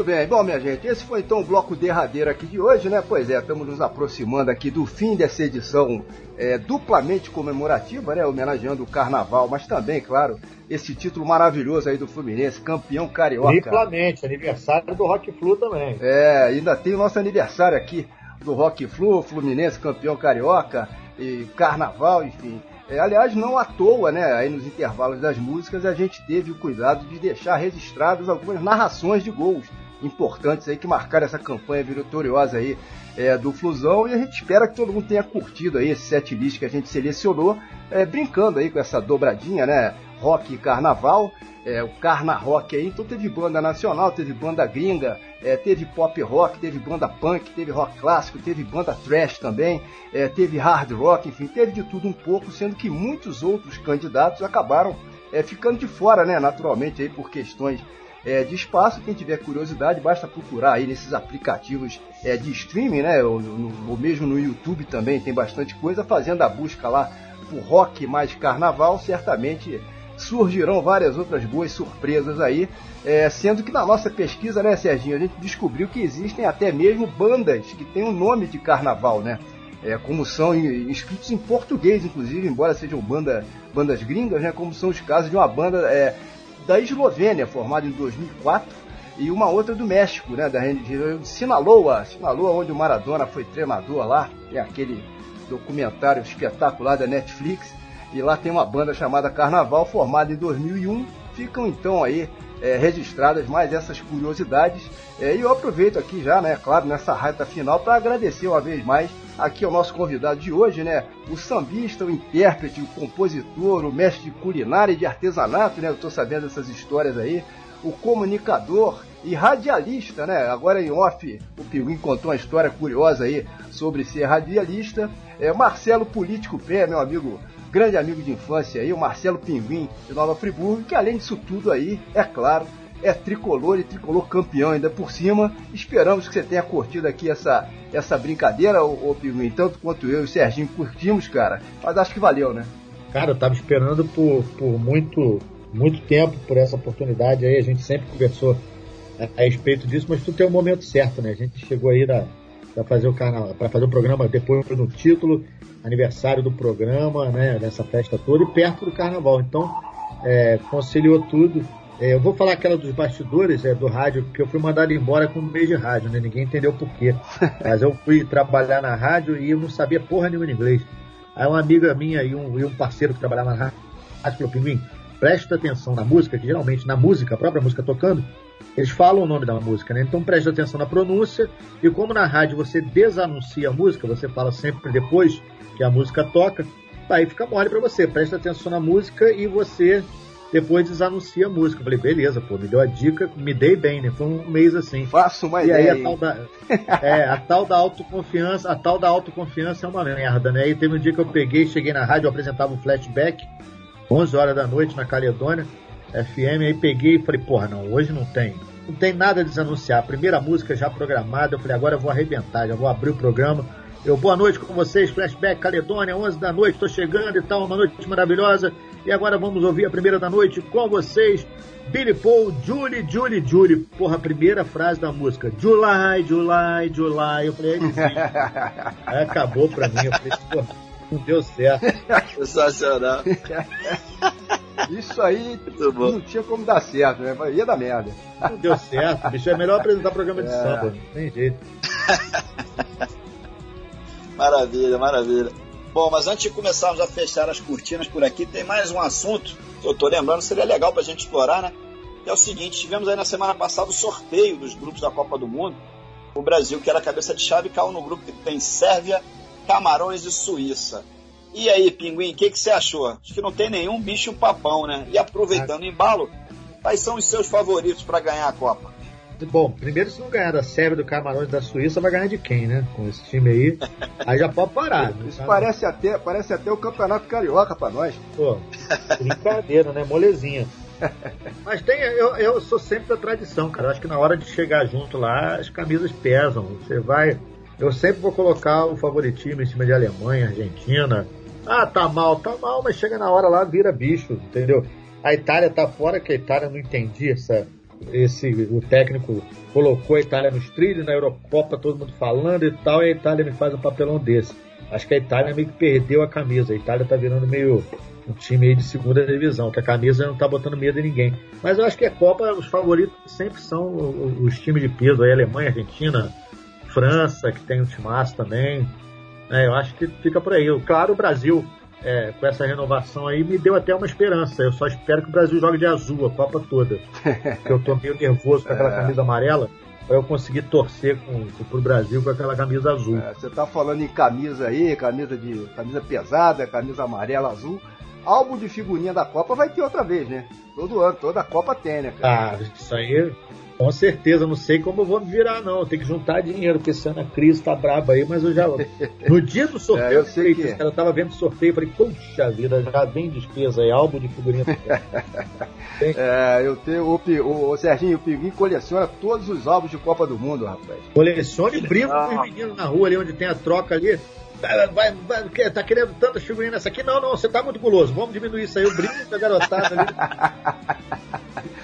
Bem, bom minha gente, esse foi então o bloco derradeiro aqui de hoje, né? Pois é, estamos nos aproximando aqui do fim dessa edição é, duplamente comemorativa, né? Homenageando o Carnaval, mas também, claro, esse título maravilhoso aí do Fluminense, campeão carioca. Triplamente, aniversário do Rock Flu também. É, ainda tem o nosso aniversário aqui do Rock Flu, Fluminense campeão carioca e Carnaval, enfim. É, aliás, não à toa, né? Aí nos intervalos das músicas a gente teve o cuidado de deixar registradas algumas narrações de gols importantes aí que marcaram essa campanha vitoriosa aí é, do Flusão e a gente espera que todo mundo tenha curtido aí esse set list que a gente selecionou, é, brincando aí com essa dobradinha, né? Rock e Carnaval, é, o Carna Rock aí, então teve banda nacional, teve banda gringa, é, teve pop rock, teve banda punk, teve rock clássico, teve banda trash também, é, teve hard rock, enfim, teve de tudo um pouco, sendo que muitos outros candidatos acabaram é, ficando de fora, né, naturalmente aí por questões é, de espaço. Quem tiver curiosidade, basta procurar aí nesses aplicativos é, de streaming, né, ou, ou mesmo no YouTube também tem bastante coisa, fazendo a busca lá por rock mais carnaval, certamente surgirão várias outras boas surpresas aí, é, sendo que na nossa pesquisa, né, Serginho, a gente descobriu que existem até mesmo bandas que têm o nome de carnaval, né? É, como são inscritos em português, inclusive, embora sejam banda, bandas gringas, né? Como são os casos de uma banda é, da Eslovênia, formada em 2004, e uma outra do México, né? Da região de Sinaloa, Sinaloa, onde o Maradona foi treinador lá, é aquele documentário espetacular da Netflix, e lá tem uma banda chamada Carnaval, formada em 2001. Ficam então aí é, registradas mais essas curiosidades. É, e eu aproveito aqui já, né, claro, nessa reta final, para agradecer uma vez mais aqui ao nosso convidado de hoje, né, o sambista, o intérprete, o compositor, o mestre de culinária e de artesanato, né, eu estou sabendo dessas histórias aí, o comunicador e radialista, né? Agora em off, o Pinguim contou uma história curiosa aí sobre ser radialista. É Marcelo Político Pé, meu amigo, grande amigo de infância aí, o Marcelo Pinguim de Nova Friburgo, que além disso tudo aí, é claro, é tricolor e tricolor campeão ainda por cima. Esperamos que você tenha curtido aqui essa, essa brincadeira, ô, ô Pinguim, tanto quanto eu e o Serginho curtimos, cara. Mas acho que valeu, né? Cara, eu tava esperando por, por muito, muito tempo por essa oportunidade aí. A gente sempre conversou a, a respeito disso, mas tudo tem o momento certo, né? A gente chegou aí para fazer o canal, para fazer o programa depois no título, aniversário do programa, né? Nessa festa toda e perto do carnaval. Então, é, conciliou tudo. É, eu vou falar aquela dos bastidores é, do rádio, porque eu fui mandado embora com um mês de rádio, né? Ninguém entendeu por quê. Mas eu fui trabalhar na rádio e eu não sabia porra nenhuma de inglês. Aí uma amiga minha e um, e um parceiro que trabalhava na rádio falou, Pinguim, presta atenção na música, que geralmente na música, a própria música tocando, eles falam o nome da música, né? Então presta atenção na pronúncia, e como na rádio você desanuncia a música, você fala sempre depois que a música toca, aí fica mole pra você, presta atenção na música e você depois desanuncia a música. Eu falei, beleza, pô, me deu a dica, me dei bem, né? Foi um mês assim. Faço uma E ideia. aí a tal da, é, a tal da autoconfiança, a tal da autoconfiança é uma merda, né? E teve um dia que eu peguei, cheguei na rádio, eu apresentava um flashback, 11 horas da noite na Caledônia, FM, aí peguei e falei, porra, não, hoje não tem. Não tem nada a desanunciar. A primeira música já programada, eu falei, agora eu vou arrebentar, já vou abrir o programa. Eu, boa noite com vocês, Flashback Caledônia, 11 da noite, tô chegando e tal, uma noite maravilhosa. E agora vamos ouvir a primeira da noite com vocês, Billy Paul, Julie, Julie, Julie. Porra, a primeira frase da música, July, July, July. Eu falei, aí acabou pra mim, eu falei, porra, não deu certo. Sensacional. Isso aí não tinha como dar certo, né? Ia dar merda. Não deu certo, bicho. É melhor apresentar programa de É. samba. Não tem jeito. Maravilha, maravilha. Bom, mas antes de começarmos a fechar as cortinas por aqui, tem mais um assunto que eu tô lembrando, seria legal pra gente explorar, né? Que é o seguinte, tivemos aí na semana passada o sorteio dos grupos da Copa do Mundo. O Brasil, que era cabeça de chave, caiu no grupo que tem Sérvia, Camarões e Suíça. E aí, Pinguim, o que, que você achou? Acho que não tem nenhum bicho papão, né? E aproveitando o embalo, quais são os seus favoritos para ganhar a Copa? Bom, primeiro se não ganhar da Sérvia, do Camarões da Suíça, vai ganhar de quem, né? Com esse time aí. Aí já pode parar. né? Isso parece até, parece até o campeonato carioca pra nós. Pô, brincadeira, né? Molezinha. Mas tem, eu, eu sou sempre da tradição, cara. Acho que na hora de chegar junto lá, as camisas pesam. Você vai. Eu sempre vou colocar o favoritismo em cima de Alemanha, Argentina. Ah, tá mal, tá mal, mas chega na hora lá, vira bicho, entendeu? A Itália tá fora, que a Itália não entendi essa, esse o técnico colocou a Itália nos trilhos, na Eurocopa todo mundo falando e tal, e a Itália me faz um papelão desse. Acho que a Itália meio que perdeu a camisa. A Itália tá virando meio um time aí de segunda divisão, que a camisa não tá botando medo em ninguém. Mas eu acho que a Copa, os favoritos sempre são os times de peso, aí Alemanha, Argentina, França, que tem um timaço também. É, eu acho que fica por aí. Claro, o Brasil, é, com essa renovação aí, me deu até uma esperança. Eu só espero que o Brasil jogue de azul a Copa toda. Porque eu tô meio nervoso com aquela É. camisa amarela, para eu conseguir torcer com, pro Brasil com aquela camisa azul. É, você tá falando em camisa aí, camisa de camisa pesada, camisa amarela, azul. Álbum de figurinha da Copa vai ter outra vez, né? Todo ano, toda a Copa tem, né, cara? Ah, isso aí, com certeza. Não sei como eu vou me virar, não. Tenho que juntar dinheiro, porque esse ano a crise tá braba aí, mas eu já. No dia do É, sorteio, eu sei que- cara, eu tava vendo sorteio, falei, puxa vida, já vem despesa aí, álbum de figurinha. É, eu tenho. O, o, o Serginho, o Pinguim coleciona todos os álbuns de Copa do Mundo, rapaz. Colecione e brinco com os meninos na rua ali onde tem a troca ali. Vai, vai, tá querendo tantas figurinhas nessa aqui? Não, não, você tá muito guloso. Vamos diminuir isso aí. Eu brinco com a garotada ali.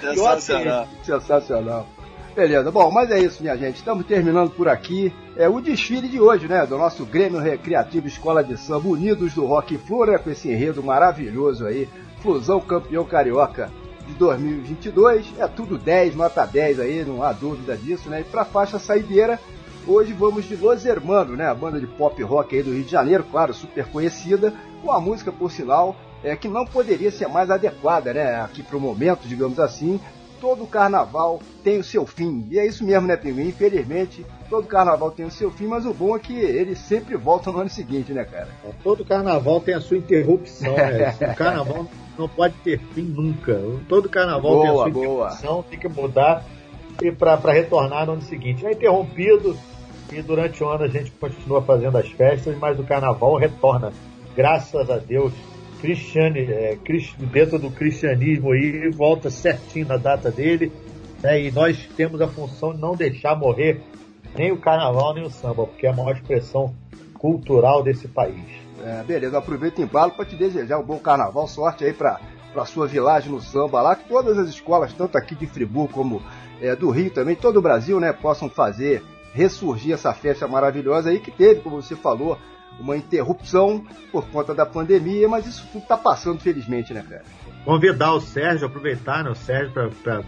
Sensacional. Sensacional. Beleza, bom, mas é isso, minha gente. Estamos terminando por aqui. É o desfile de hoje, né? Do nosso Grêmio Recreativo Escola de Samba Unidos do Rock Flu, né? Com esse enredo maravilhoso aí. Flusão campeão carioca de 2022. É tudo 10, nota 10 aí, não há dúvida disso, né? E pra faixa saideira, hoje vamos de Los Hermanos, né? A banda de pop rock aí do Rio de Janeiro, claro, super conhecida. Com a música, por sinal, é, que não poderia ser mais adequada, né? Aqui pro momento, digamos assim. Todo carnaval tem o seu fim. E é isso mesmo, né, Pinguim? Infelizmente, todo carnaval tem o seu fim, mas o bom é que ele sempre volta no ano seguinte, né, cara? Todo carnaval tem a sua interrupção, né? O carnaval não pode ter fim nunca. Todo carnaval tem a Boa, sua boa. interrupção, tem que mudar para retornar no ano seguinte. É interrompido e durante o ano a gente continua fazendo as festas, mas o carnaval retorna. Graças a Deus. Cristiane, é, dentro do cristianismo aí, volta certinho na data dele. né? E nós temos a função de não deixar morrer nem o carnaval nem o samba, porque é a maior expressão cultural desse país. É, beleza, aproveita o embalo para te desejar um bom carnaval, sorte aí para para sua vilagem no samba lá, que todas as escolas, tanto aqui de Friburgo como é, do Rio também, todo o Brasil, né, possam fazer ressurgir essa festa maravilhosa aí que teve, como você falou, uma interrupção por conta da pandemia, mas isso tudo tá passando felizmente, né, cara? Convidar o Sérgio, aproveitar né, o Sérgio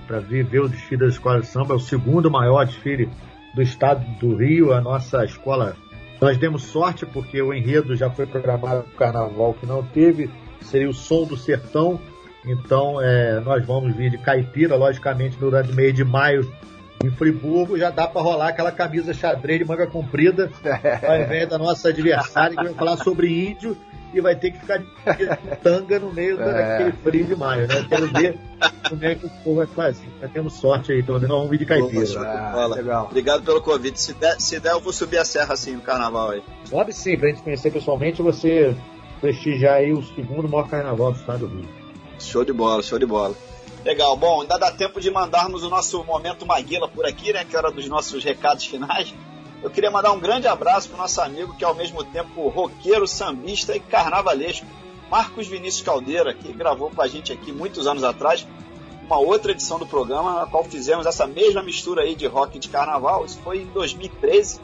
para vir ver o desfile da Escola de Samba, é o segundo maior desfile do estado do Rio, a nossa escola. Nós demos sorte porque o enredo já foi programado para o carnaval que não teve, seria o Som do Sertão. Então é, nós vamos vir de caipira, logicamente, durante o mês de maio em Friburgo. Já dá para rolar aquela camisa xadrez de manga comprida, ao invés da nossa adversária que vai falar sobre índio e vai ter que ficar de tanga no meio É. daquele frio de maio, né? Quero ver como é que o povo vai fazer. Nós temos sorte aí, então nós vamos vir de caipira. De bola. Obrigado pelo convite. Se der, se der, eu vou subir a serra assim no carnaval aí. Sobe sim, pra gente conhecer pessoalmente, você prestigiar aí o segundo maior carnaval do estado do Rio. Show de bola, show de bola. Legal, bom, ainda dá tempo de mandarmos o nosso momento Maguila por aqui, né? Que é hora dos nossos recados finais. Eu queria mandar um grande abraço pro nosso amigo, que é ao mesmo tempo roqueiro, sambista e carnavalesco, Marcos Vinícius Caldeira, que gravou com a gente aqui muitos anos atrás uma outra edição do programa, na qual fizemos essa mesma mistura aí de rock e de carnaval. Isso foi em 2013,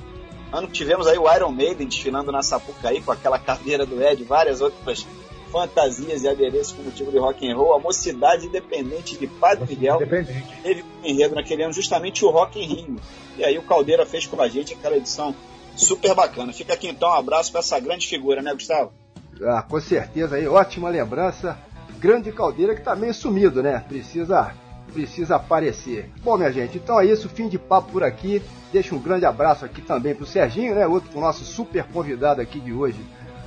ano que tivemos aí o Iron Maiden desfilando na Sapucaí com aquela cadeira do Ed, várias outras fantasias e adereços com motivo de rock and roll. A Mocidade Independente de Padre Miguel teve como enredo naquele ano justamente o Rock em Rio. E aí o Caldeira fez com a gente aquela edição super bacana. Fica aqui então um abraço para essa grande figura, né, Gustavo? Ah, com certeza aí, ótima lembrança. Grande caldeira que tá meio sumido, né? Precisa, precisa aparecer. Bom, minha gente, então é isso, fim de papo por aqui. Deixa um grande abraço aqui também pro Serginho, né? Outro pro nosso super convidado aqui de hoje,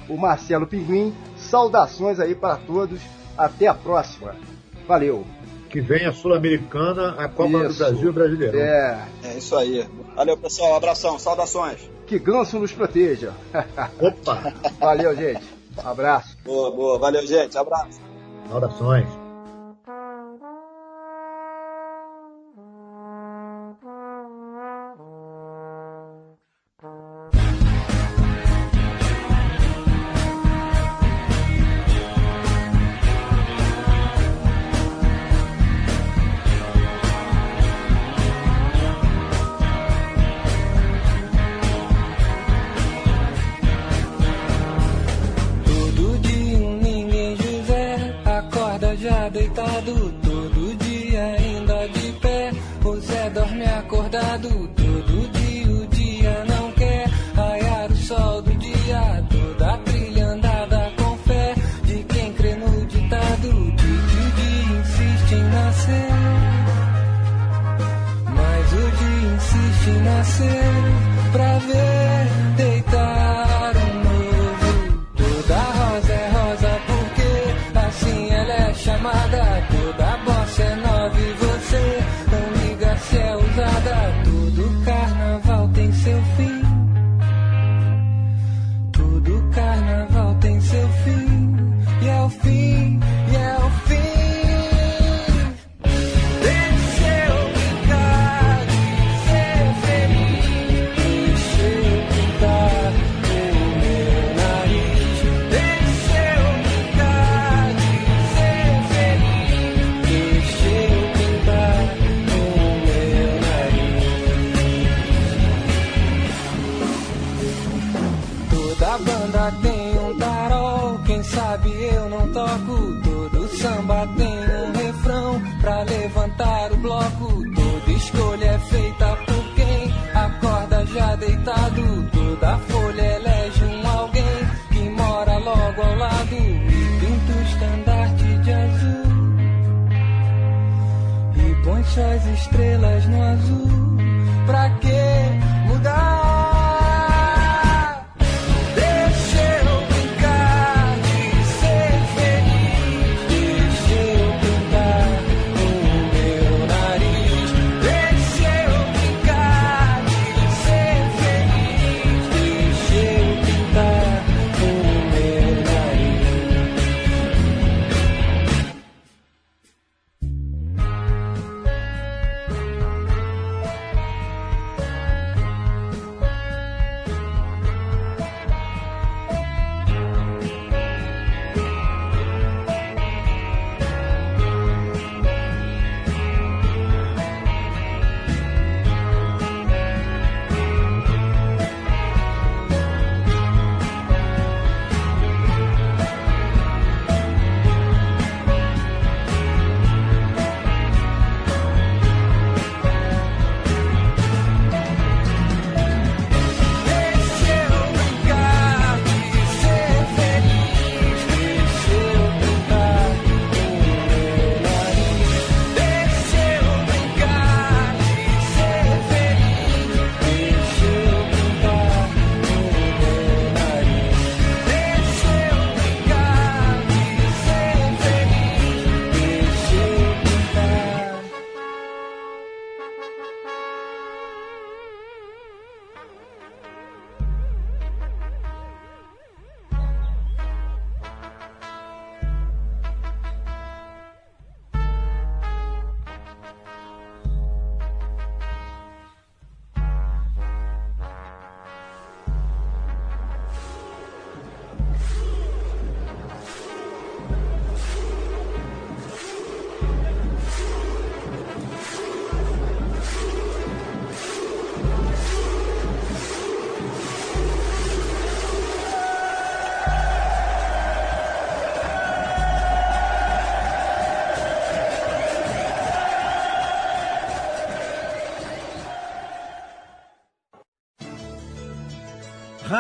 o Marcelo Pinguim. Saudações aí para todos. Até a próxima. Valeu. Que venha a Sul-Americana, a Copa do Isso. Brasil e o Brasileirão. É. É isso aí. Valeu, pessoal. Abração, saudações. Que ganso nos proteja. Opa! Valeu, gente. Um abraço. Boa, boa. Valeu, gente. Abraço. Saudações. A banda tem um tarol, quem sabe eu não toco. Todo samba tem um refrão pra levantar o bloco. Toda escolha é feita por quem acorda já deitado. Toda folha elege um alguém que mora logo ao lado. E pinta o estandarte de azul e põe suas estrelas no azul.